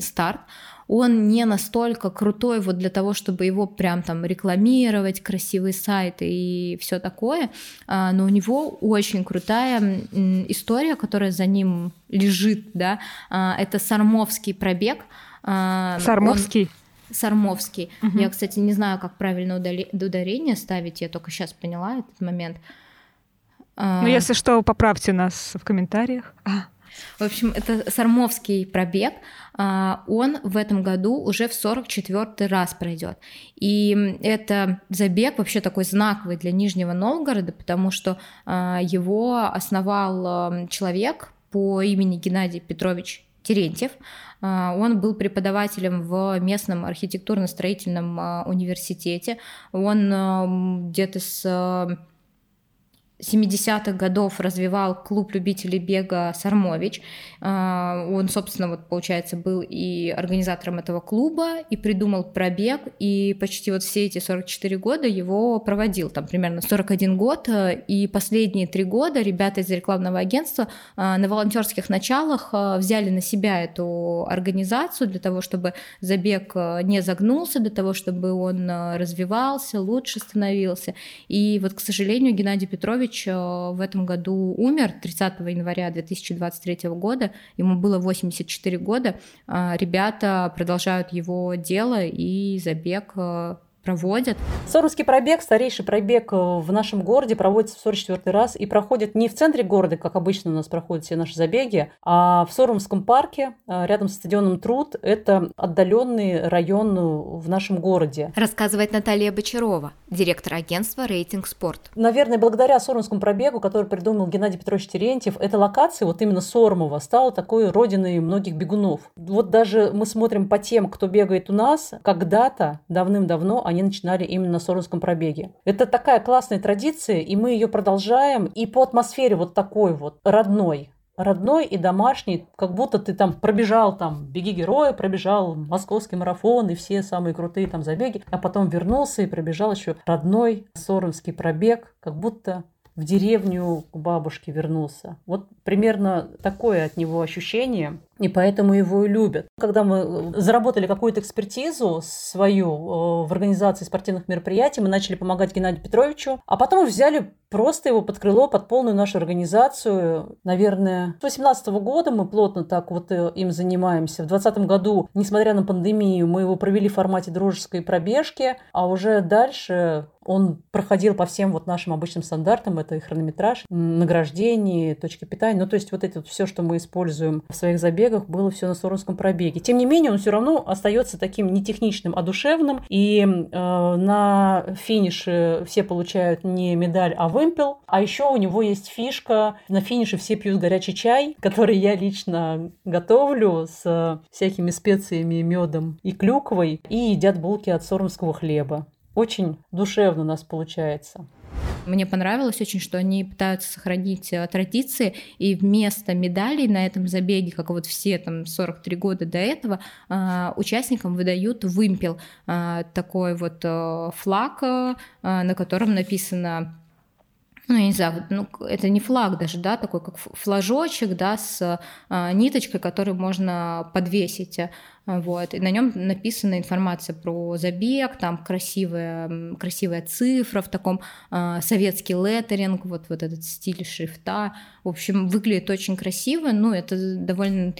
старт он не настолько крутой вот для того, чтобы его прям там рекламировать, красивые сайты и все такое, а, но у него очень крутая история, которая за ним лежит, да, а, это Сармовский пробег. А, Сармовский? Он... Сармовский. Угу. Я, кстати, не знаю, как правильно ударение ставить, я только сейчас поняла этот момент. Ну, если что, поправьте нас в комментариях. В общем, это Сармовский пробег. А, он в этом году уже в 44 раз пройдет. И это забег вообще такой знаковый для Нижнего Новгорода, потому что а, его основал человек по имени Геннадий Петрович Терентьев. А, он был преподавателем в местном архитектурно-строительном университете. Он где-то с 70-х годов развивал клуб любителей бега «Сармович». А, он, собственно, вот, получается, был и организатором этого клуба, и придумал пробег, и почти вот все эти 44 года его проводил, там примерно 41 год, и последние три года ребята из рекламного агентства а, на волонтерских началах а, взяли на себя эту организацию для того, чтобы забег не загнулся, для того, чтобы он развивался, лучше становился. И вот, к сожалению, Геннадий Петрович Петрович э, в этом году умер 30 января 2023 года. Ему было 84 года. А, ребята продолжают его дело и забег э, проводят. Сорумский пробег, старейший пробег э, в нашем городе, проводится в 44 раз и проходит не в центре города, как обычно у нас проходят все наши забеги, а в Сорумском парке, э, рядом с стадионом Труд. Это отдаленный район в нашем городе. Рассказывает Наталья Бочарова, директор агентства «Рейтинг Спорт». Наверное, благодаря Сорумскому пробегу, который придумал Геннадий Петрович Терентьев, эта локация, вот именно Сормова, стала такой родиной многих бегунов. Вот даже мы смотрим по тем, кто бегает у нас, когда-то, давным-давно, они начинали именно на Сорунском пробеге. Это такая классная традиция, и мы ее продолжаем. И по атмосфере вот такой вот родной, родной и домашний, как будто ты там пробежал там «Беги героя», пробежал московский марафон и все самые крутые там забеги, а потом вернулся и пробежал еще родной сорунский пробег, как будто в деревню к бабушке вернулся. Вот примерно такое от него ощущение и поэтому его и любят. Когда мы э, заработали какую-то экспертизу свою э, в организации спортивных мероприятий, мы начали помогать Геннадию Петровичу, а потом взяли просто его под крыло, под полную нашу организацию. Наверное, с 2018 года мы плотно так вот э, им занимаемся. В 2020 году, несмотря на пандемию, мы его провели в формате дружеской пробежки, а уже дальше он проходил по всем вот нашим обычным стандартам, это и хронометраж, награждение, точки питания, ну то есть вот это вот все, что мы используем в своих забегах, забегах было все на Сорунском пробеге. Тем не менее, он все равно остается таким не техничным, а душевным. И э, на финише все получают не медаль, а вымпел. А еще у него есть фишка. На финише все пьют горячий чай, который я лично готовлю с всякими специями, медом и клюквой. И едят булки от сорумского хлеба. Очень душевно у нас получается. Мне понравилось очень, что они пытаются сохранить э, традиции, и вместо медалей на этом забеге, как вот все там 43 года до этого, а, участникам выдают вымпел, а, такой вот э, флаг, э, на котором написано ну, я не знаю, ну, это не флаг даже, да, такой как флажочек, да, с а, ниточкой, которую можно подвесить, а, вот, и на нем написана информация про забег, там красивая, красивая цифра в таком а, советский леттеринг, вот, вот этот стиль шрифта, в общем, выглядит очень красиво, ну, это довольно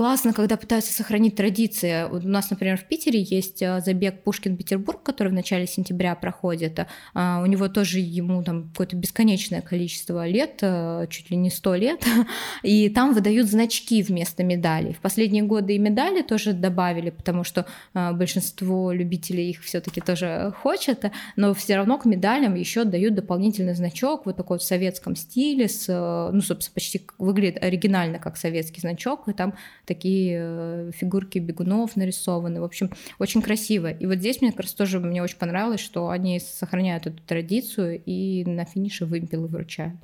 классно, когда пытаются сохранить традиции. У нас, например, в Питере есть а, забег Пушкин-Петербург, который в начале сентября проходит. А, у него тоже ему там какое-то бесконечное количество лет, а, чуть ли не сто лет, и там выдают значки вместо медалей. В последние годы и медали тоже добавили, потому что большинство любителей их все-таки тоже хочет, но все равно к медалям еще дают дополнительный значок, вот такой в советском стиле, с, ну, собственно, почти выглядит оригинально как советский значок, и там такие э, фигурки бегунов нарисованы. В общем, очень красиво. И вот здесь мне как раз тоже мне очень понравилось, что они сохраняют эту традицию и на финише вымпелы вручают.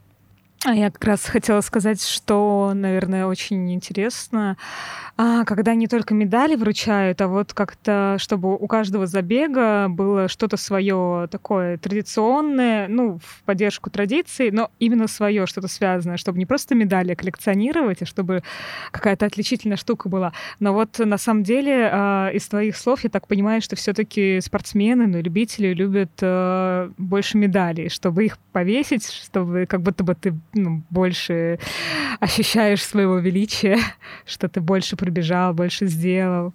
А я как раз хотела сказать, что, наверное, очень интересно, а, когда не только медали вручают, а вот как-то, чтобы у каждого забега было что-то свое такое традиционное, ну, в поддержку традиций, но именно свое, что-то связанное, чтобы не просто медали коллекционировать, а чтобы какая-то отличительная штука была. Но вот на самом деле а, из твоих слов я так понимаю, что все-таки спортсмены, ну, любители любят а, больше медалей, чтобы их повесить, чтобы как будто бы ты ну, больше ощущаешь своего величия, что ты больше пробежал, больше сделал.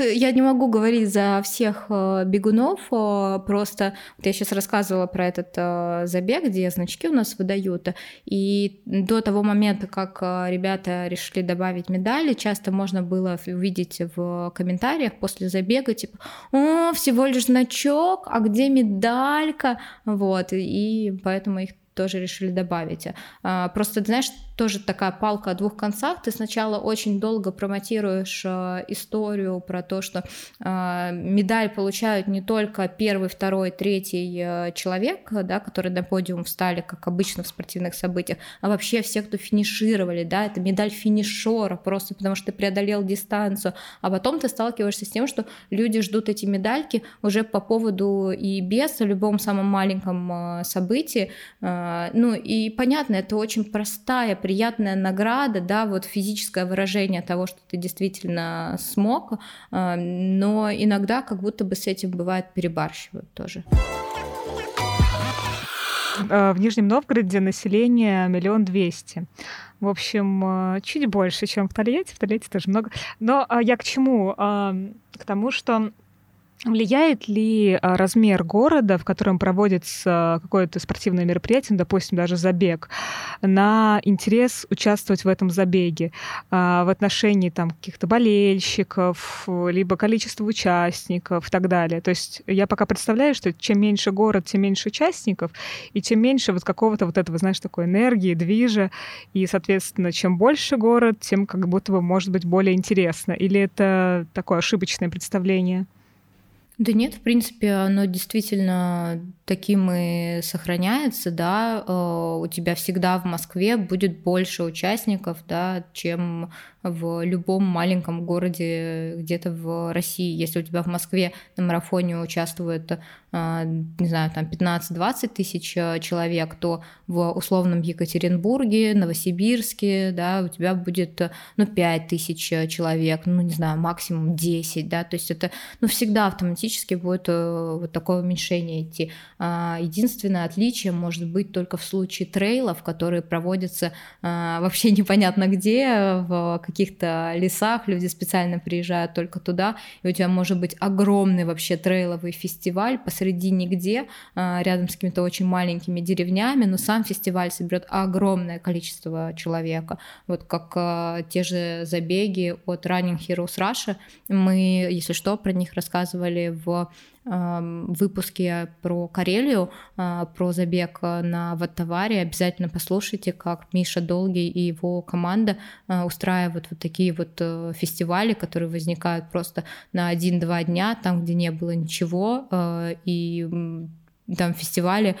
Я не могу говорить за всех э, бегунов, э, просто вот я сейчас рассказывала про этот э, забег, где значки у нас выдают, и до того момента, как ребята решили добавить медали, часто можно было увидеть в комментариях после забега, типа, о, всего лишь значок, а где медалька, вот, и поэтому их тоже решили добавить. А, просто, знаешь, тоже такая палка о двух концах. Ты сначала очень долго промотируешь э, историю про то, что э, медаль получают не только первый, второй, третий э, человек, да, которые на подиум встали, как обычно в спортивных событиях, а вообще все, кто финишировали, да, это медаль финишера, просто потому что ты преодолел дистанцию, а потом ты сталкиваешься с тем, что люди ждут эти медальки уже по поводу и без, в любом самом маленьком событии, ну и понятно, это очень простая приятная награда, да, вот физическое выражение того, что ты действительно смог, а, но иногда как будто бы с этим бывает перебарщивают тоже. А, в Нижнем Новгороде население миллион двести. В общем, а, чуть больше, чем в Тольятти. В Тольятти тоже много. Но я к чему? К тому, что Влияет ли а, размер города, в котором проводится какое-то спортивное мероприятие, ну, допустим, даже забег, на интерес участвовать в этом забеге а, в отношении там каких-то болельщиков, либо количества участников и так далее? То есть я пока представляю, что чем меньше город, тем меньше участников, и тем меньше вот какого-то вот этого, знаешь, такой энергии, движа, и, соответственно, чем больше город, тем как будто бы может быть более интересно. Или это такое ошибочное представление? Да нет, в принципе, оно действительно таким и сохраняется, да, э, у тебя всегда в Москве будет больше участников, да, чем в любом маленьком городе где-то в России. Если у тебя в Москве на марафоне участвует, а, не знаю, там 15-20 тысяч э, человек, то в условном Екатеринбурге, Новосибирске, да, у тебя будет, ну, 5 тысяч человек, ну, не знаю, максимум 10, да, то есть это, ну, всегда автоматически будет э, вот такое уменьшение идти. А, единственное отличие может быть только в случае трейлов, которые проводятся а, вообще непонятно где, в каких-то лесах, люди специально приезжают только туда, и у тебя может быть огромный вообще трейловый фестиваль посреди нигде, а, рядом с какими-то очень маленькими деревнями, но сам фестиваль соберет огромное количество человека. Вот как те же забеги от Running Heroes Russia, мы, если что, про них рассказывали в выпуске про Карелию, а, про забег на Ваттаваре. Обязательно послушайте, как Миша Долгий и его команда а, устраивают вот такие вот э, фестивали, которые возникают просто на один-два дня, там, где не было ничего, а, и там фестивали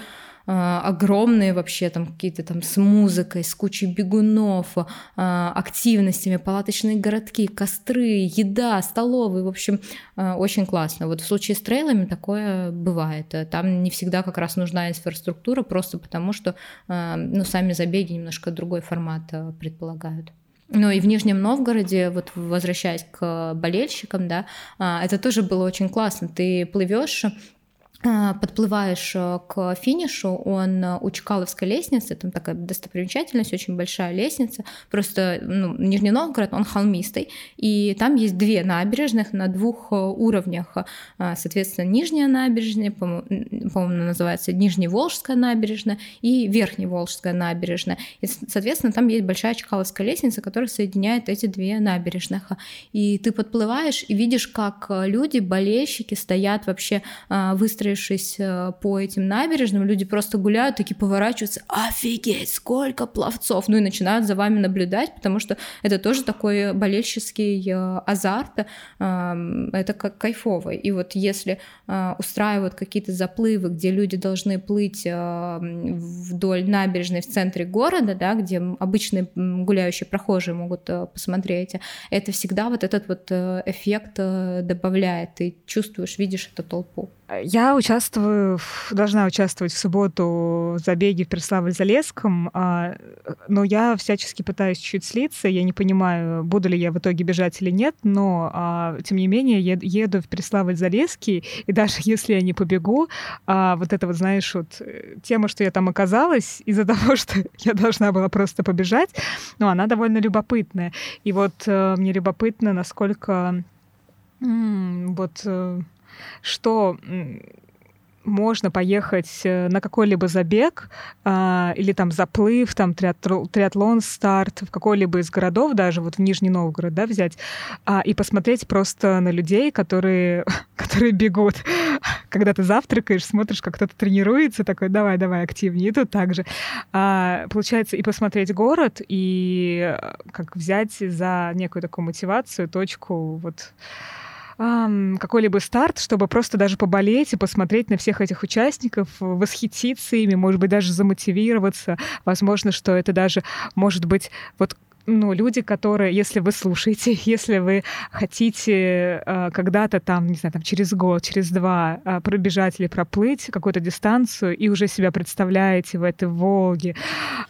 огромные вообще там какие-то там с музыкой, с кучей бегунов, а, активностями, палаточные городки, костры, еда, столовые, в общем, а, очень классно. Вот в случае с трейлами такое бывает. Там не всегда как раз нужна инфраструктура, просто потому что ну, сами забеги немножко другой формат предполагают. Ну и в Нижнем Новгороде, вот возвращаясь к болельщикам, да, это тоже было очень классно. Ты плывешь а, подплываешь э, к финишу, он э, у Чкаловской лестницы, там такая достопримечательность, очень большая лестница, просто ну, Нижний Новгород, он холмистый, и там есть две набережных на двух э, уровнях, а, соответственно, Нижняя набережная, по-моему, называется Нижневолжская набережная и Верхневолжская набережная, и, соответственно, там есть большая Чкаловская лестница, которая соединяет эти две набережных, и ты подплываешь и видишь, как люди, болельщики стоят вообще выстроены выстроившись э, по этим набережным, люди просто гуляют, такие поворачиваются, офигеть, сколько пловцов, ну и начинают за вами наблюдать, потому что это тоже такой болельщический э, азарт, это как кайфово. И вот если устраивают какие-то заплывы, где люди должны плыть вдоль набережной в центре города, да, где обычные гуляющие прохожие могут посмотреть, это всегда вот этот вот эффект добавляет. Ты чувствуешь, видишь эту толпу. Я участвую, должна участвовать в субботу в забеге в Переславль-Залесском, а, но я всячески пытаюсь чуть слиться. Я не понимаю, буду ли я в итоге бежать или нет, но, а, тем не менее, еду в Переславль-Залесский, и даже если я не побегу, а, вот это вот, знаешь, вот э, тема, что я там оказалась из-за того, что я должна была просто побежать, ну, она довольно любопытная. И вот э, мне любопытно, насколько вот э, что можно поехать э, на какой-либо забег а, или там заплыв, там триатлон, старт в какой-либо из городов, даже вот в Нижний Новгород, да, взять, а, и посмотреть просто на людей, которые, которые бегут. Когда ты завтракаешь, смотришь, как кто-то тренируется, такой, давай, давай, активнее, и тут также. А, получается, и посмотреть город, и э, как взять за некую такую мотивацию, точку, вот какой-либо старт, чтобы просто даже поболеть и посмотреть на всех этих участников, восхититься ими, может быть, даже замотивироваться. Возможно, что это даже может быть вот ну, люди, которые, если вы слушаете, если вы хотите э, когда-то там, не знаю, там через год, через два э, пробежать или проплыть какую-то дистанцию и уже себя представляете в этой Волге,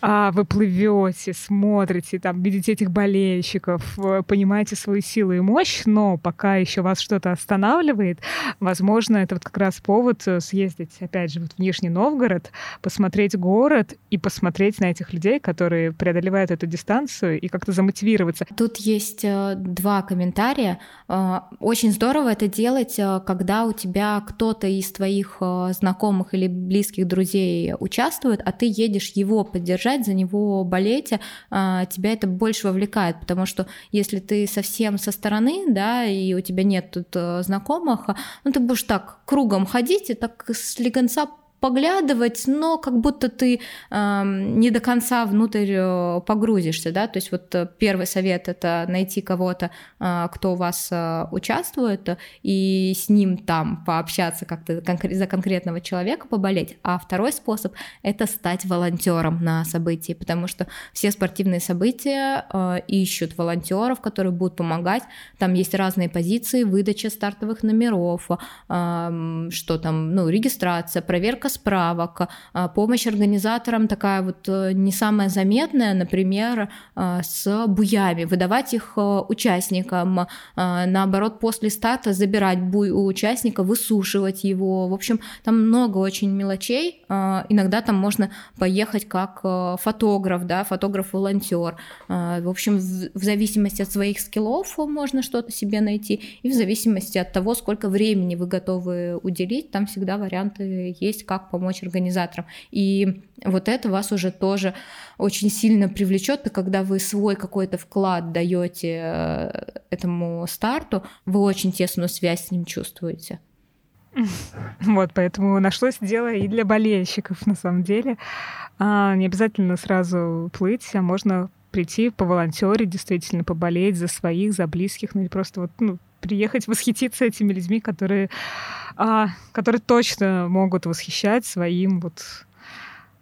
э, вы плывете, смотрите, там, видите этих болельщиков, понимаете свою силу и мощь, но пока еще вас что-то останавливает, возможно, это вот как раз повод э, съездить, опять же, вот в Нижний Новгород, посмотреть город и посмотреть на этих людей, которые преодолевают эту дистанцию и как-то замотивироваться. Тут есть э, два комментария. Э, очень здорово это делать, э, когда у тебя кто-то из твоих знакомых или близких друзей участвует, а ты едешь его поддержать, за него болеть, тебя это больше вовлекает, потому что если ты совсем со стороны, да, и у тебя нет тут знакомых, ну ты будешь так кругом ходить и так слегонца поглядывать, но как будто ты э, не до конца внутрь э, погрузишься, да, то есть вот э, первый совет это найти кого-то, э, кто у вас э, участвует, и с ним там пообщаться как-то конкр- за конкретного человека поболеть, а второй способ это стать волонтером на событии, потому что все спортивные события э, ищут волонтеров, которые будут помогать, там есть разные позиции, выдача стартовых номеров, э, что там, ну, регистрация, проверка проверка справок, а, помощь организаторам такая вот э, не самая заметная, например, а, с буями, выдавать их э, участникам, а, наоборот, после старта забирать буй у участника, высушивать его. В общем, там много очень мелочей. Иногда там можно поехать как э, фотограф, да, фотограф-волонтер. В общем, в зависимости от своих скиллов можно что-то себе найти, и в зависимости от того, сколько времени вы готовы уделить, там всегда варианты есть, как как помочь организаторам. И вот это вас уже тоже очень сильно привлечет, и когда вы свой какой-то вклад даете э, этому старту, вы очень тесную связь с ним чувствуете. Вот, поэтому нашлось дело и для болельщиков, на самом деле. А, не обязательно сразу плыть, а можно прийти по волонтере, действительно поболеть за своих, за близких, ну или просто вот ну, приехать восхититься этими людьми, которые, а, которые точно могут восхищать своим вот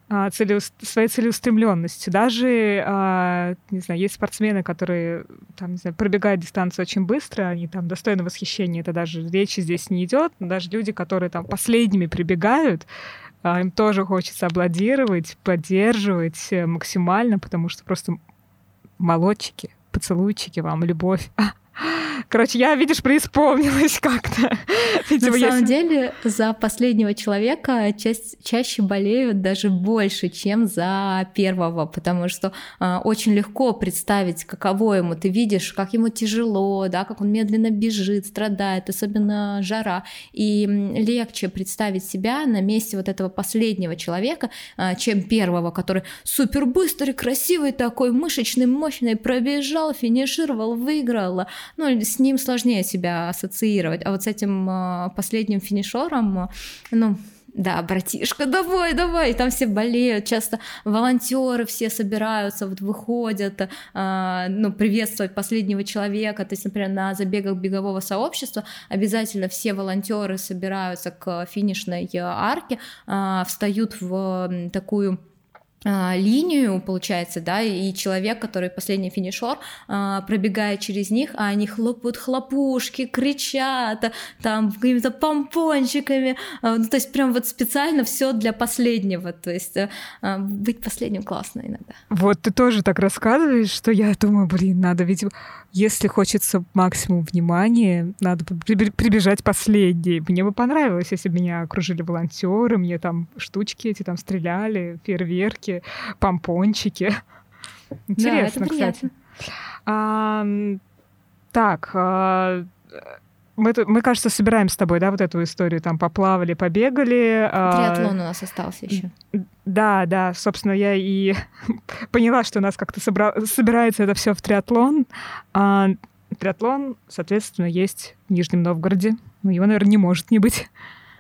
а, целеуст... своей целеустремленностью. Даже, а, не знаю, есть спортсмены, которые там, не знаю, пробегают дистанцию очень быстро, они там достойны восхищения, это даже речи здесь не идет, даже люди, которые там последними прибегают, а, им тоже хочется аплодировать, поддерживать э, максимально, потому что просто молодчики, поцелуйчики вам, любовь. Короче, я, видишь, преисполнилась как-то. На самом деле, за последнего человека ча- чаще болеют даже больше, чем за первого, потому что э, очень легко представить, каково ему. Ты видишь, как ему тяжело, да, как он медленно бежит, страдает, особенно жара. И легче представить себя на месте вот этого последнего человека, э, чем первого, который супер быстрый, красивый такой, мышечный, мощный, пробежал, финишировал, выиграл, ну, с ним сложнее себя ассоциировать. А вот с этим э, последним финишером, ну, да, братишка, давай, давай, там все болеют, часто волонтеры все собираются, вот выходят, э, ну, приветствовать последнего человека, то есть, например, на забегах бегового сообщества обязательно все волонтеры собираются к финишной арке, э, встают в такую линию, получается, да, и человек, который последний финишер, а, пробегает через них, а они хлопают хлопушки, кричат, там какими-то помпончиками, а, ну, то есть прям вот специально все для последнего, то есть быть последним классно иногда. Вот ты тоже так рассказываешь, что я думаю, блин, надо ведь если хочется максимум внимания, надо прибежать последней. Мне бы понравилось, если бы меня окружили волонтеры, мне там штучки эти там стреляли, фейерверки, помпончики. Интересно, да, кстати. А, так, а, мы, мы, кажется, собираем с тобой, да, вот эту историю, там поплавали, побегали. А, Триатлон у нас остался еще. Да, да, собственно, я и поняла, что у нас как-то собра... собирается это все в триатлон. А, триатлон, соответственно, есть в Нижнем Новгороде. Ну, его, наверное, не может не быть.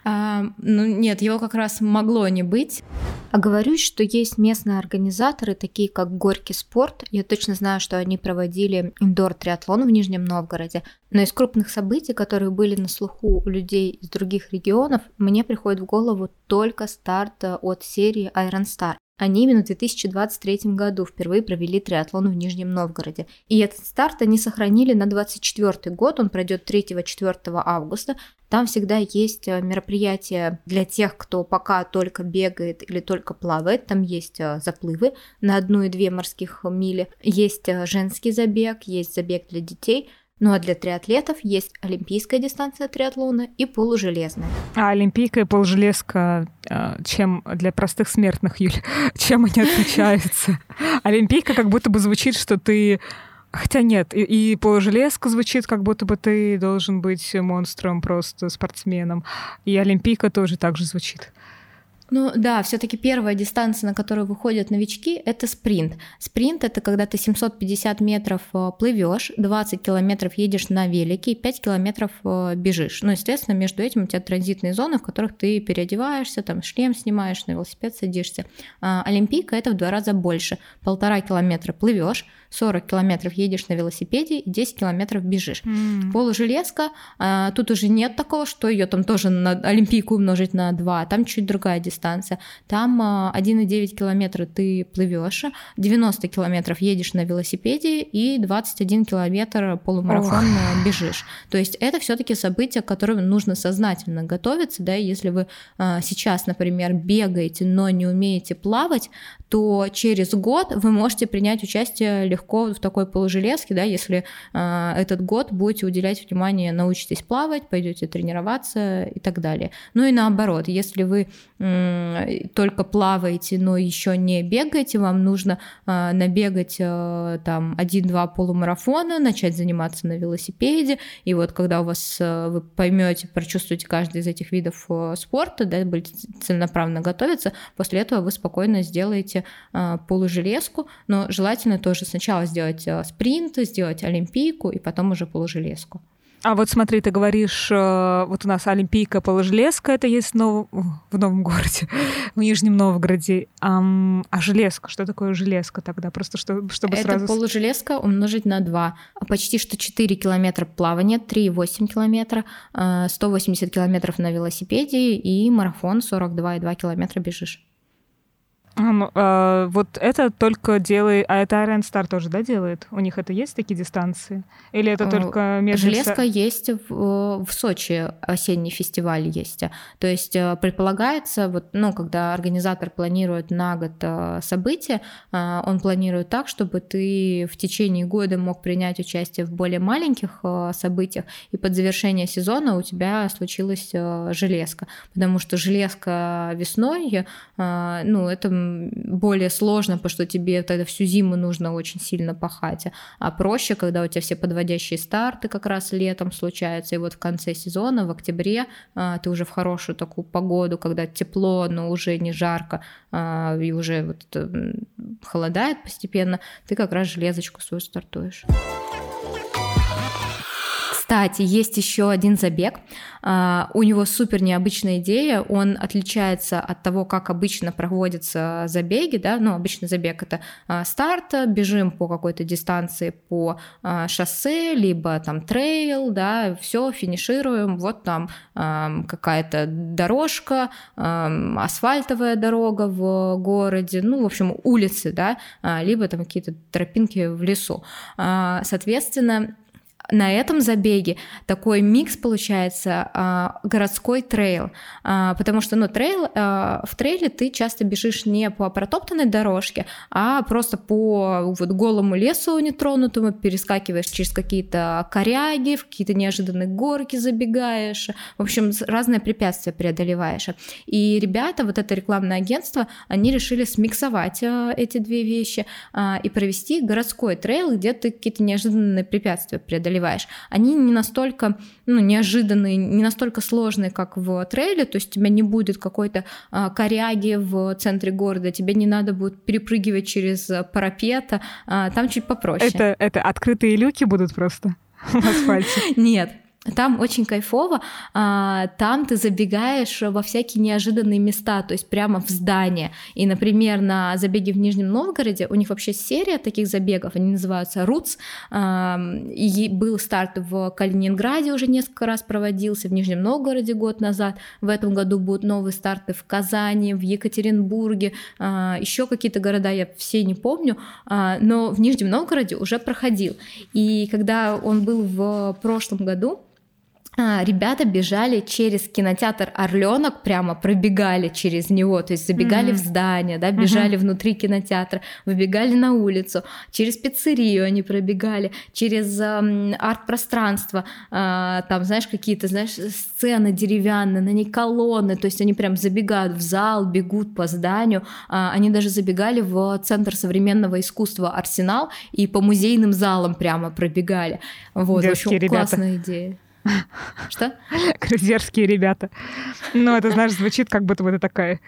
А, ну нет, его как раз могло не быть. А говорю, что есть местные организаторы, такие как Горький спорт. Я точно знаю, что они проводили индор-триатлон в Нижнем Новгороде. Но из крупных событий, которые были на слуху у людей из других регионов, мне приходит в голову только старт от серии Iron Star. Они именно в 2023 году впервые провели триатлон в Нижнем Новгороде. И этот старт они сохранили на 2024 год, он пройдет 3-4 августа. Там всегда есть э, мероприятия для тех, кто пока только бегает или только плавает. Там есть э, заплывы на одну и две морских мили. Есть э, женский забег, есть забег для детей – ну а для триатлетов есть олимпийская дистанция триатлона и полужелезная. А олимпийка и полужелезка, чем для простых смертных, Юль, чем они отличаются? Олимпийка как будто бы звучит, что ты Хотя нет, и, и полужелезка звучит, как будто бы ты должен быть монстром, просто спортсменом. И Олимпийка тоже так же звучит. Ну да, все-таки первая дистанция, на которую выходят новички, это спринт. Спринт это когда ты 750 метров э, плывешь, 20 километров едешь на велике, 5 километров э, бежишь. Ну, естественно, между этим у тебя транзитные зоны, в которых ты переодеваешься, там шлем снимаешь, на велосипед садишься. А, Олимпийка это в два раза больше. Полтора километра плывешь, 40 километров едешь на велосипеде и 10 километров бежишь. Mm. Полужелезка, а, тут уже нет такого, что ее там тоже на Олимпийку умножить на 2, там чуть другая дистанция дистанция. Там 1,9 а, километра ты плывешь, 90 километров едешь на велосипеде и 21 километр полумарафон Ох. А, бежишь. То есть это все-таки события, к которым нужно сознательно готовиться, да, если вы а, сейчас, например, бегаете, но не умеете плавать, то через год вы можете принять участие легко в такой полужелезке, да, если э, этот год будете уделять внимание, научитесь плавать, пойдете тренироваться и так далее. Ну и наоборот, если вы э, только плаваете, но еще не бегаете, вам нужно э, набегать э, там один-два полумарафона, начать заниматься на велосипеде, и вот когда у вас э, вы поймете, прочувствуете каждый из этих видов э, спорта, да, будете целенаправленно готовиться, после этого вы спокойно сделаете делаете а, полужелезку, но желательно тоже сначала сделать а, спринт, сделать олимпийку и потом уже полужелезку. А вот смотри, ты говоришь, э, вот у нас Олимпийка Полужелезка, это есть в, нов... в Новом городе, в Нижнем Новгороде. А, а железка, что такое железка тогда? Просто что, чтобы это сразу... Это полужелезка умножить на 2. Почти что 4 километра плавания, 3,8 километра, 180 километров на велосипеде и марафон 42,2 километра бежишь. А, ну, а, вот это только делает... А это Iron Star тоже, да, делает? У них это есть такие дистанции? Или это только между... Железка есть в, в Сочи, осенний фестиваль есть. То есть э, предполагается, вот, ну, когда организатор планирует на год э, события, э, он планирует так, чтобы ты в течение года мог принять участие в более маленьких событиях, и под завершение сезона у тебя случилась железка. Потому что железка весной, ну, это более сложно, потому что тебе тогда всю зиму нужно очень сильно пахать, а проще, когда у тебя все подводящие старты как раз летом случаются, и вот в конце сезона, в октябре, а, ты уже в хорошую такую погоду, когда тепло, но уже не жарко, а, и уже вот холодает постепенно, ты как раз железочку свою стартуешь. Кстати, есть еще один забег. А, у него супер необычная идея. Он отличается от того, как обычно проводятся забеги. Да? Ну, обычный забег это а, старт, бежим по какой-то дистанции по а, шоссе, либо там трейл, да, все, финишируем. Вот там какая-то дорожка, асфальтовая дорога в городе, ну, в общем, улицы, да, либо там какие-то тропинки в лесу. Соответственно, на этом забеге такой микс получается а, городской трейл, а, потому что ну трейл а, в трейле ты часто бежишь не по протоптанной дорожке, а просто по вот голому лесу нетронутому перескакиваешь через какие-то коряги, в какие-то неожиданные горки забегаешь, в общем разные препятствия преодолеваешь. И ребята, вот это рекламное агентство, они решили смиксовать эти две вещи и провести городской трейл, где ты какие-то неожиданные препятствия преодолеваешь преодолеваешь, они не настолько ну, неожиданные, не настолько сложные, как в трейле, то есть у тебя не будет какой-то а, коряги в центре города, тебе не надо будет перепрыгивать через парапета, а, там чуть попроще. Это, это открытые люки будут просто в асфальте? Нет, там очень кайфово, а, там ты забегаешь во всякие неожиданные места, то есть прямо в здание. И, например, на забеге в Нижнем Новгороде у них вообще серия таких забегов, они называются РУЦ. И был старт в Калининграде уже несколько раз проводился, в Нижнем Новгороде год назад. В этом году будут новые старты в Казани, в Екатеринбурге, а, еще какие-то города, я все не помню, а, но в Нижнем Новгороде уже проходил. И когда он был в прошлом году, а, ребята бежали через кинотеатр Орленок, прямо пробегали через него, то есть забегали mm-hmm. в здание, да, бежали mm-hmm. внутри кинотеатра, выбегали на улицу, через пиццерию они пробегали, через э, арт-пространство, э, там, знаешь, какие-то, знаешь, сцены деревянные, на ней колонны, то есть они прям забегают в зал, бегут по зданию, э, они даже забегали в Центр современного искусства Арсенал и по музейным залам прямо пробегали. Вот, в общем, ребята. классная идея. Что? Дерзкие ребята. Ну, это, знаешь, звучит, как будто вот это такая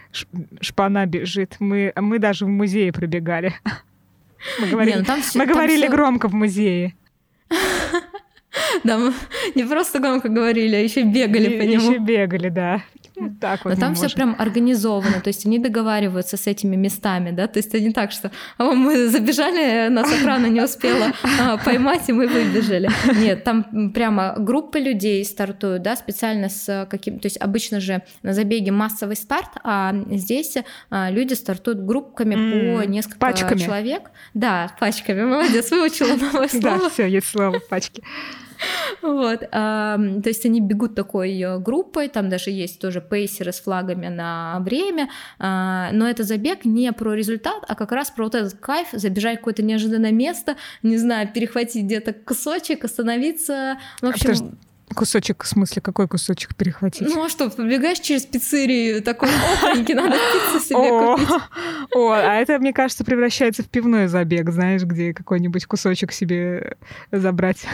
шпана бежит. Мы, мы даже в музее пробегали. Мы говорили, Не, ну там все, мы там говорили все... громко в музее. Да, мы не просто громко говорили, а еще бегали и, по нему. Еще бегали, да. Так вот Но там все прям организовано, то есть они договариваются с этими местами, да, то есть они так, что О, мы забежали, нас охрана не успела а, поймать, и мы выбежали. Нет, там прямо группы людей стартуют, да, специально с каким, то есть обычно же на забеге массовый старт, а здесь а, люди стартуют группками по несколько пачками. человек. Да, пачками. Молодец, выучила новое слово. Да, все, есть слово пачки. Вот, то есть они бегут такой э, группой, там даже есть тоже пейсеры с флагами на время, а, но это забег не про результат, а как раз про вот этот кайф, забежать в какое-то неожиданное место, не знаю, перехватить где-то кусочек, остановиться, в а общем... Кусочек, в смысле, какой кусочек перехватить? Ну а что, побегаешь через пиццерию, такой, опаньки, надо пиццу себе купить. О, а это, мне кажется, превращается в пивной забег, знаешь, где какой-нибудь кусочек себе забрать.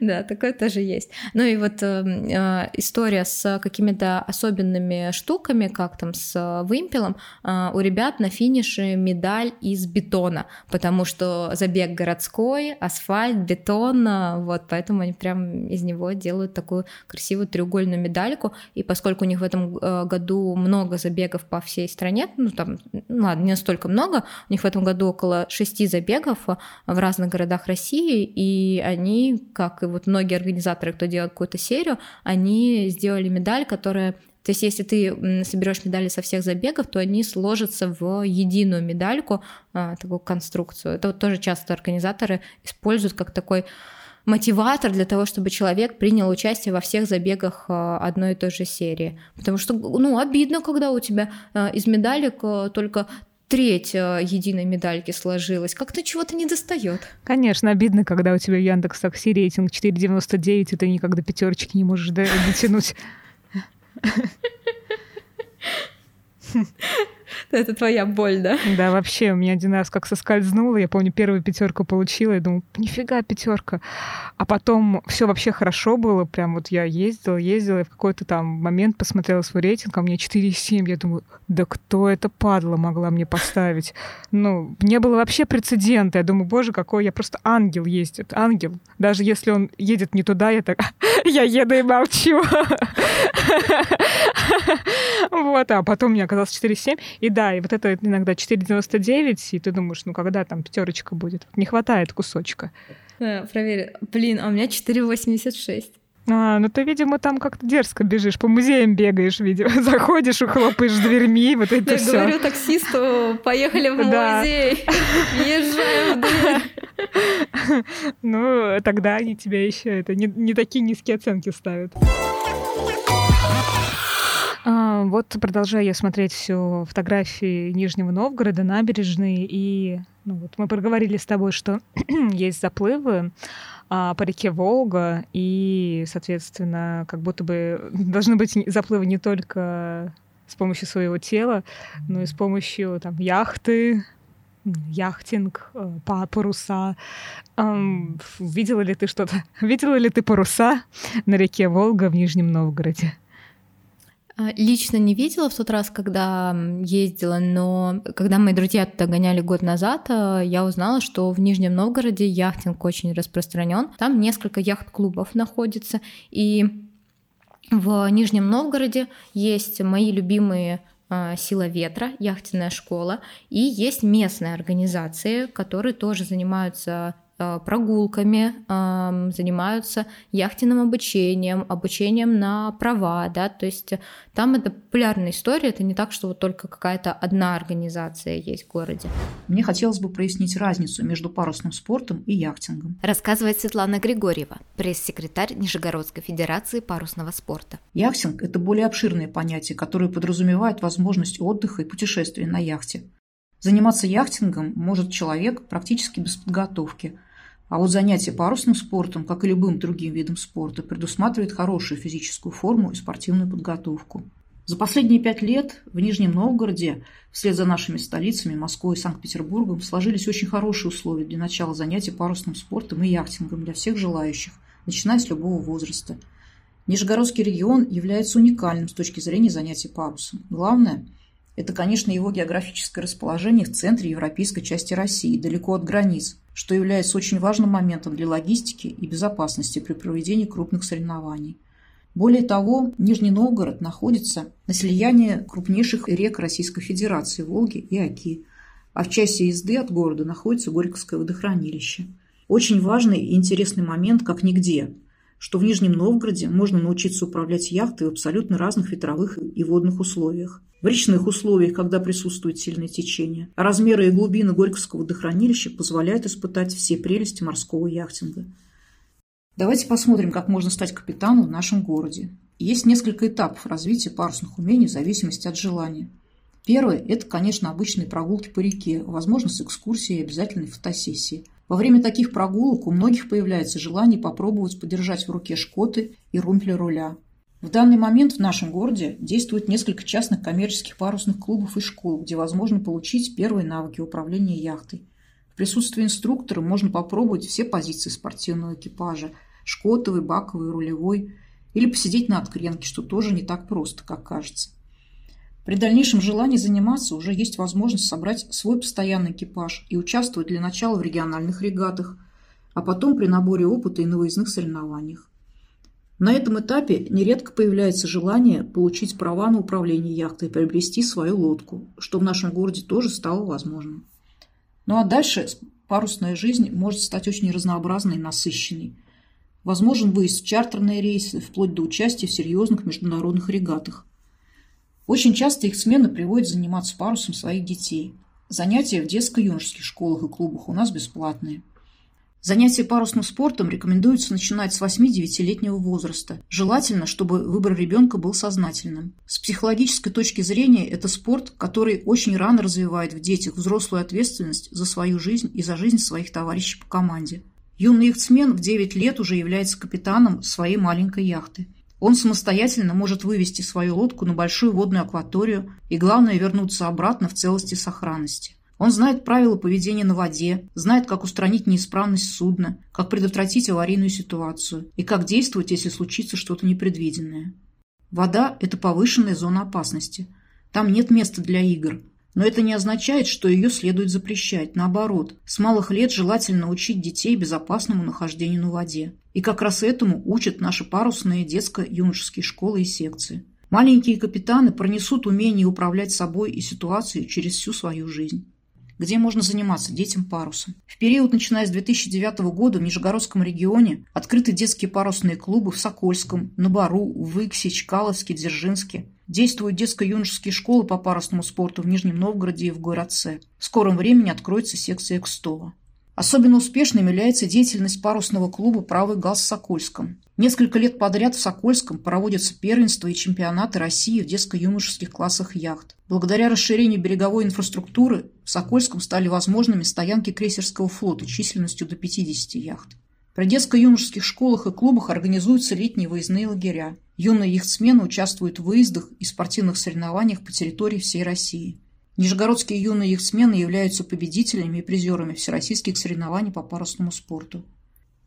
Да, такое тоже есть. Ну и вот эм, э, история с какими-то особенными штуками, как там с вымпелом, э, у ребят на финише медаль из бетона, потому что забег городской, асфальт, бетон, э, вот, поэтому они прям из него делают такую красивую треугольную медальку, и поскольку у них в этом э, году много забегов по всей стране, ну там, ну ладно, не настолько много, у них в этом году около шести забегов э, в разных городах России, и они, как и вот многие организаторы, кто делает какую-то серию, они сделали медаль, которая то есть, если ты соберешь медали со всех забегов, то они сложатся в единую медальку, э, такую конструкцию. Это вот тоже часто организаторы используют как такой мотиватор для того, чтобы человек принял участие во всех забегах э, одной и той же серии. Потому что, ну, обидно, когда у тебя э, из медалек э, только треть единой медальки сложилась. Как-то чего-то не достает. Конечно, обидно, когда у тебя Яндекс Такси рейтинг 4,99, и ты никак до пятерочки не можешь дотянуть. Это твоя боль, да? Да, вообще, у меня один раз как соскользнуло, я помню, первую пятерку получила, я думаю, нифига пятерка. А потом все вообще хорошо было, прям вот я ездила, ездила, и в какой-то там момент посмотрела свой рейтинг, а меня 4,7, я думаю, да кто это падла могла мне поставить? Ну, не было вообще прецедента, я думаю, боже, какой я просто ангел ездит, ангел. Даже если он едет не туда, я так, я еду и молчу. Вот, а потом меня оказалось 4,7. И да, и вот это иногда 4,99, и ты думаешь, ну когда там пятерочка будет? Не хватает кусочка. Да, проверь. Блин, а у меня 4,86. А, ну ты, видимо, там как-то дерзко бежишь, по музеям бегаешь, видимо, заходишь и хлопаешь дверьми, вот это Я все. говорю таксисту, поехали в Да. музей, езжаем в дверь. Ну, тогда они тебя еще это не, не такие низкие оценки ставят. А, вот продолжаю я смотреть все фотографии Нижнего Новгорода, набережные, и ну, вот мы проговорили с тобой, что есть заплывы а, по реке Волга, и, соответственно, как будто бы должны быть заплывы не только с помощью своего тела, но и с помощью там яхты, яхтинг, э, па- паруса. Видела ли ты что-то? Видела ли ты паруса на реке Волга в Нижнем Новгороде? А, Лично не видела в тот раз, когда ездила, но когда мои друзья туда гоняли год назад, а, я узнала, что в Нижнем Новгороде яхтинг очень распространен. Там несколько яхт-клубов находится, и в Нижнем Новгороде есть мои любимые а, Сила ветра, яхтенная школа, и есть местные организации, которые тоже занимаются прогулками, ам, занимаются яхтенным обучением, обучением на права, да, то есть э, там это популярная история, это не так, что вот только какая-то одна организация есть в городе. Мне хотелось бы прояснить разницу между парусным спортом и яхтингом. Рассказывает Светлана Григорьева, пресс-секретарь Нижегородской Федерации парусного спорта. Яхтинг – это более обширное понятие, которое подразумевает возможность отдыха и путешествия на яхте. Заниматься яхтингом может человек практически без подготовки, а вот занятие парусным спортом, как и любым другим видом спорта, предусматривает хорошую физическую форму и спортивную подготовку. За последние пять лет в Нижнем Новгороде, вслед за нашими столицами Москвой и Санкт-Петербургом, сложились очень хорошие условия для начала занятий парусным спортом и яхтингом для всех желающих, начиная с любого возраста. Нижегородский регион является уникальным с точки зрения занятий парусом. Главное – это, конечно, его географическое расположение в центре европейской части России, далеко от границ, что является очень важным моментом для логистики и безопасности при проведении крупных соревнований. Более того, Нижний Новгород находится на слиянии крупнейших рек Российской Федерации – Волги и Оки, а в часе езды от города находится Горьковское водохранилище. Очень важный и интересный момент, как нигде, что в Нижнем Новгороде можно научиться управлять яхтой в абсолютно разных ветровых и водных условиях. В речных условиях, когда присутствует сильное течение, а размеры и глубины Горьковского водохранилища позволяют испытать все прелести морского яхтинга. Давайте посмотрим, как можно стать капитаном в нашем городе. Есть несколько этапов развития парусных умений в зависимости от желания. Первое – это, конечно, обычные прогулки по реке, возможно, с экскурсией и обязательной фотосессией. Во время таких прогулок у многих появляется желание попробовать подержать в руке шкоты и румпли руля. В данный момент в нашем городе действует несколько частных коммерческих парусных клубов и школ, где возможно получить первые навыки управления яхтой. В присутствии инструктора можно попробовать все позиции спортивного экипажа – шкотовый, баковый, рулевой – или посидеть на откренке, что тоже не так просто, как кажется. При дальнейшем желании заниматься уже есть возможность собрать свой постоянный экипаж и участвовать для начала в региональных регатах, а потом при наборе опыта и на выездных соревнованиях. На этом этапе нередко появляется желание получить права на управление яхтой и приобрести свою лодку, что в нашем городе тоже стало возможным. Ну а дальше парусная жизнь может стать очень разнообразной и насыщенной. Возможен выезд в чартерные рейсы, вплоть до участия в серьезных международных регатах. Очень часто их смены приводят заниматься парусом своих детей. Занятия в детско-юношеских школах и клубах у нас бесплатные. Занятия парусным спортом рекомендуется начинать с 8-9-летнего возраста. Желательно, чтобы выбор ребенка был сознательным. С психологической точки зрения это спорт, который очень рано развивает в детях взрослую ответственность за свою жизнь и за жизнь своих товарищей по команде. Юный яхтсмен в 9 лет уже является капитаном своей маленькой яхты. Он самостоятельно может вывести свою лодку на большую водную акваторию и, главное, вернуться обратно в целости и сохранности. Он знает правила поведения на воде, знает, как устранить неисправность судна, как предотвратить аварийную ситуацию и как действовать, если случится что-то непредвиденное. Вода – это повышенная зона опасности. Там нет места для игр. Но это не означает, что ее следует запрещать. Наоборот, с малых лет желательно учить детей безопасному нахождению на воде. И как раз этому учат наши парусные детско-юношеские школы и секции. Маленькие капитаны пронесут умение управлять собой и ситуацией через всю свою жизнь где можно заниматься детям парусом. В период, начиная с 2009 года, в Нижегородском регионе открыты детские парусные клубы в Сокольском, на Бару, Чкаловске, Дзержинске. Действуют детско-юношеские школы по парусному спорту в Нижнем Новгороде и в Городце. В скором времени откроется секция Экстова. Особенно успешной является деятельность парусного клуба «Правый газ» в Сокольском. Несколько лет подряд в Сокольском проводятся первенства и чемпионаты России в детско-юношеских классах яхт. Благодаря расширению береговой инфраструктуры в Сокольском стали возможными стоянки крейсерского флота численностью до 50 яхт. При детско-юношеских школах и клубах организуются летние выездные лагеря. Юные яхтсмены участвуют в выездах и спортивных соревнованиях по территории всей России. Нижегородские юные яхтсмены являются победителями и призерами всероссийских соревнований по парусному спорту.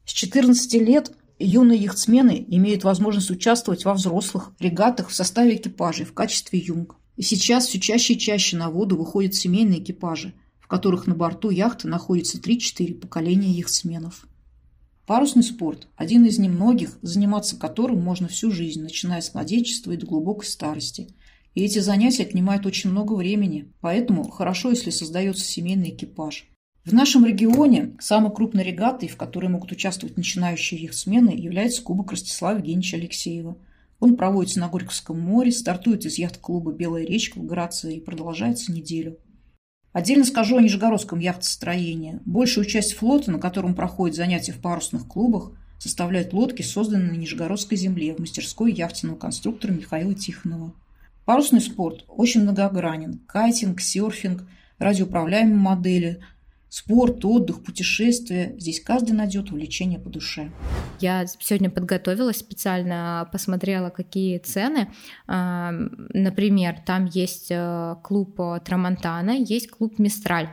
С 14 лет юные яхтсмены имеют возможность участвовать во взрослых регатах в составе экипажей в качестве юнг. И сейчас все чаще и чаще на воду выходят семейные экипажи, в которых на борту яхты находится 3-4 поколения яхтсменов. Парусный спорт – один из немногих, заниматься которым можно всю жизнь, начиная с младенчества и до глубокой старости – и эти занятия отнимают очень много времени, поэтому хорошо, если создается семейный экипаж. В нашем регионе самой крупной регатой, в которой могут участвовать начинающие их смены, является Кубок Ростислава Евгеньевича Алексеева. Он проводится на Горьковском море, стартует из яхт-клуба «Белая речка» в Грации и продолжается неделю. Отдельно скажу о Нижегородском яхтостроении. Большую часть флота, на котором проходят занятия в парусных клубах, составляют лодки, созданные на Нижегородской земле в мастерской яхтенного конструктора Михаила Тихонова. Парусный спорт очень многогранен. Кайтинг, серфинг, радиоуправляемые модели – Спорт, отдых, путешествия. Здесь каждый найдет увлечение по душе. Я сегодня подготовилась специально, посмотрела, какие цены. А, например, там есть э, клуб Трамонтана, есть клуб Мистраль.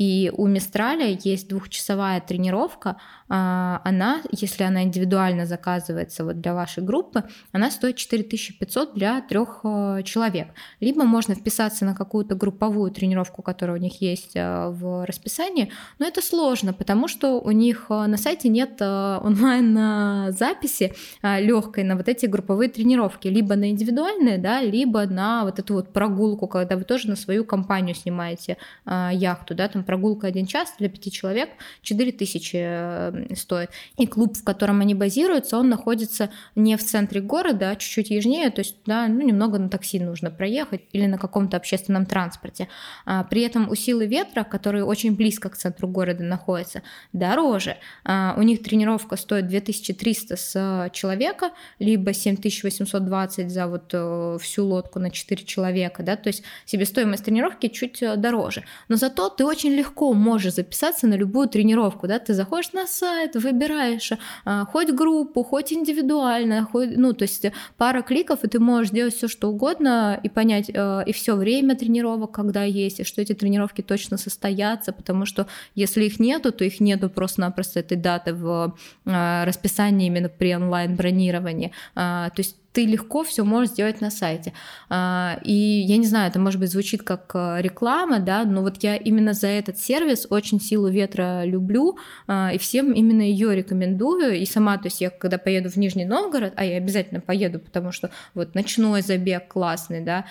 И у Мистраля есть двухчасовая тренировка. А, она, если она индивидуально заказывается вот для вашей группы, она стоит 4500 для трех э, человек. Либо можно вписаться на какую-то групповую тренировку, которая у них есть э, в расписании, но это сложно, потому что у них э, на сайте нет онлайн-записи легкой на вот эти групповые тренировки, либо на индивидуальные, да, либо на вот эту вот прогулку, когда вы тоже на свою компанию снимаете яхту, да, там прогулка один час для пяти человек 4 тысячи э, стоит. И клуб, в котором они базируются, он находится не в центре города, а чуть-чуть южнее, то есть да, ну, немного на такси нужно проехать или на каком-то общественном транспорте. А, при этом у силы ветра, которые очень близко к центру города находятся, дороже. А, у них тренировка стоит 2300 с человека, либо 7820 за вот э, всю лодку на 4 человека, да, то есть себестоимость тренировки чуть э, дороже. Но зато ты очень легко можешь записаться на любую тренировку, да, ты заходишь на сайт, выбираешь а, хоть группу, хоть индивидуально, хоть, ну, то есть пара кликов, и ты можешь делать все, что угодно, и понять а, и все время тренировок, когда есть, и что эти тренировки точно состоятся, потому что если их нету, то их нету просто-напросто этой даты в а, расписании именно при онлайн-бронировании. А, то есть ты легко все можешь сделать на сайте. А, и я не знаю, это может быть звучит как э, реклама, да, но вот я именно за этот сервис очень силу ветра люблю а, и всем именно ее рекомендую. И сама, то есть я когда поеду в Нижний Новгород, а я обязательно поеду, потому что вот ночной забег классный, да,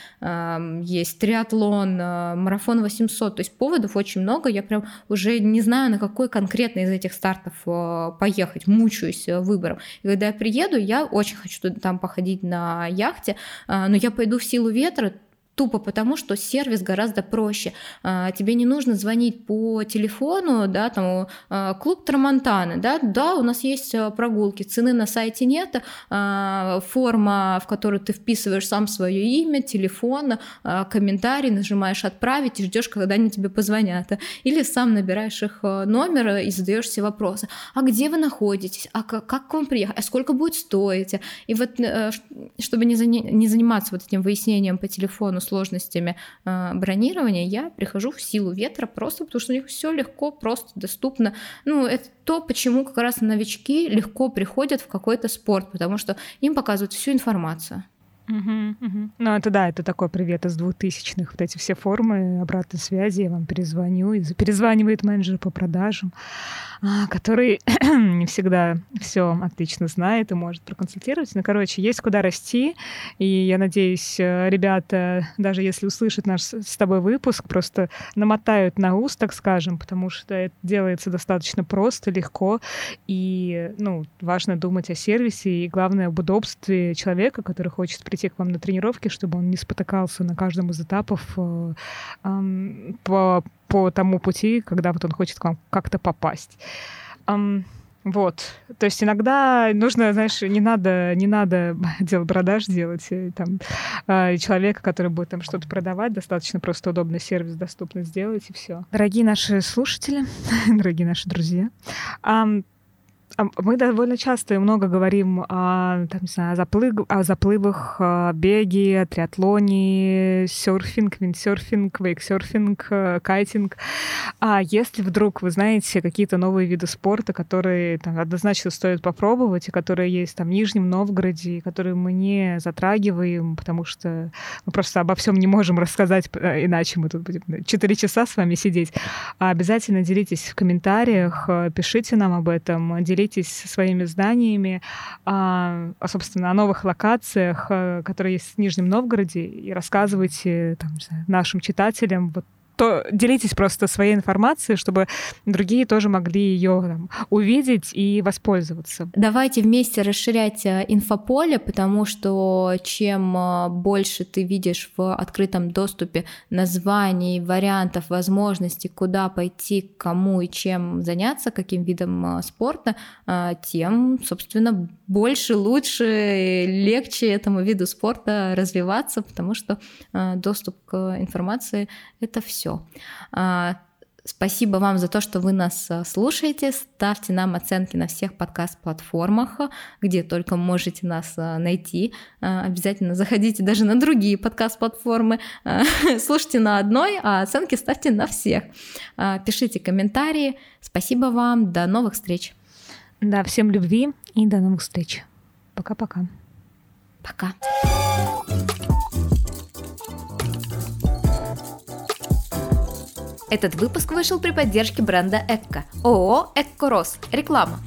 есть триатлон, э, марафон 800, то есть поводов очень много, я прям уже не знаю, на какой конкретно из этих стартов э, поехать, мучаюсь выбором. И когда я приеду, я очень хочу там походить ходить на яхте, а, но я пойду в силу ветра Тупо потому, что сервис гораздо проще. А, тебе не нужно звонить по телефону, да, там, а, клуб Трамонтаны, да, да, у нас есть а, прогулки, цены на сайте нет, форма, в которую ты вписываешь сам свое имя, телефон, комментарий, нажимаешь «Отправить» и ждешь, когда они тебе позвонят. Или сам набираешь их номер и задаешь все вопросы. А где вы находитесь? А как, к вам приехать? А сколько будет стоить? И вот, э, чтобы не заниматься вот этим выяснением по телефону сложностями э, бронирования, я прихожу в силу ветра просто потому, что у них все легко, просто доступно. Ну, это то, почему как раз новички легко приходят в какой-то спорт, потому что им показывают всю информацию. Угу. Ну, это да, это такой привет из двухтысячных. Вот эти все формы обратной связи, я вам перезвоню. И перезванивает менеджер по продажам. А, который не всегда все отлично знает и может проконсультировать. Но, короче, есть куда расти, и я надеюсь, э, ребята, даже если услышат наш с тобой выпуск, просто намотают на ус, так скажем, потому что это делается достаточно просто, легко, и, ну, важно думать о сервисе и, главное, об удобстве человека, который хочет прийти к вам на тренировки, чтобы он не спотыкался на каждом из этапов э, э, по по тому пути, когда вот он хочет к вам как-то попасть. Вот. То есть иногда нужно, знаешь, не надо, не надо делать продаж делать. И, там, э, человека, который будет там что-то продавать, достаточно просто удобный сервис доступно сделать, и все. Дорогие наши слушатели, дорогие наши друзья, а мы довольно часто и много говорим о, там, не знаю, о, заплыв, о заплывах, о беге, триатлоне, серфинг, виндсерфинг, вейксерфинг, э, кайтинг. А если вдруг вы знаете какие-то новые виды спорта, которые там, однозначно стоит попробовать, и которые есть там в Нижнем Новгороде, и которые мы не затрагиваем, потому что мы просто обо всем не можем рассказать, э, иначе мы тут будем 4 часа с вами сидеть, а обязательно делитесь в комментариях, э, пишите нам об этом, делитесь делитесь своими знаниями, а, собственно, о новых локациях, а, которые есть в Нижнем Новгороде, и рассказывайте там, знаю, нашим читателям вот то делитесь просто своей информацией, чтобы другие тоже могли ее там, увидеть и воспользоваться. Давайте вместе расширять э, инфополе, потому что чем э, больше ты видишь в открытом доступе названий, вариантов, возможностей, куда пойти, кому и чем заняться, каким видом э, спорта, тем, собственно, больше, лучше, легче этому виду спорта развиваться, потому что доступ к информации — это все все. А, спасибо вам за то, что вы нас а, слушаете. Ставьте нам оценки на всех подкаст-платформах, где только можете нас а, найти. Обязательно заходите даже на другие подкаст-платформы. Слушайте на одной, а оценки ставьте на всех. Пишите комментарии. Спасибо вам. До новых встреч. Да, всем любви и до новых встреч. Пока-пока. Пока. -пока. Пока. Этот выпуск вышел при поддержке бренда Экко. ООО «Эккорос». Реклама.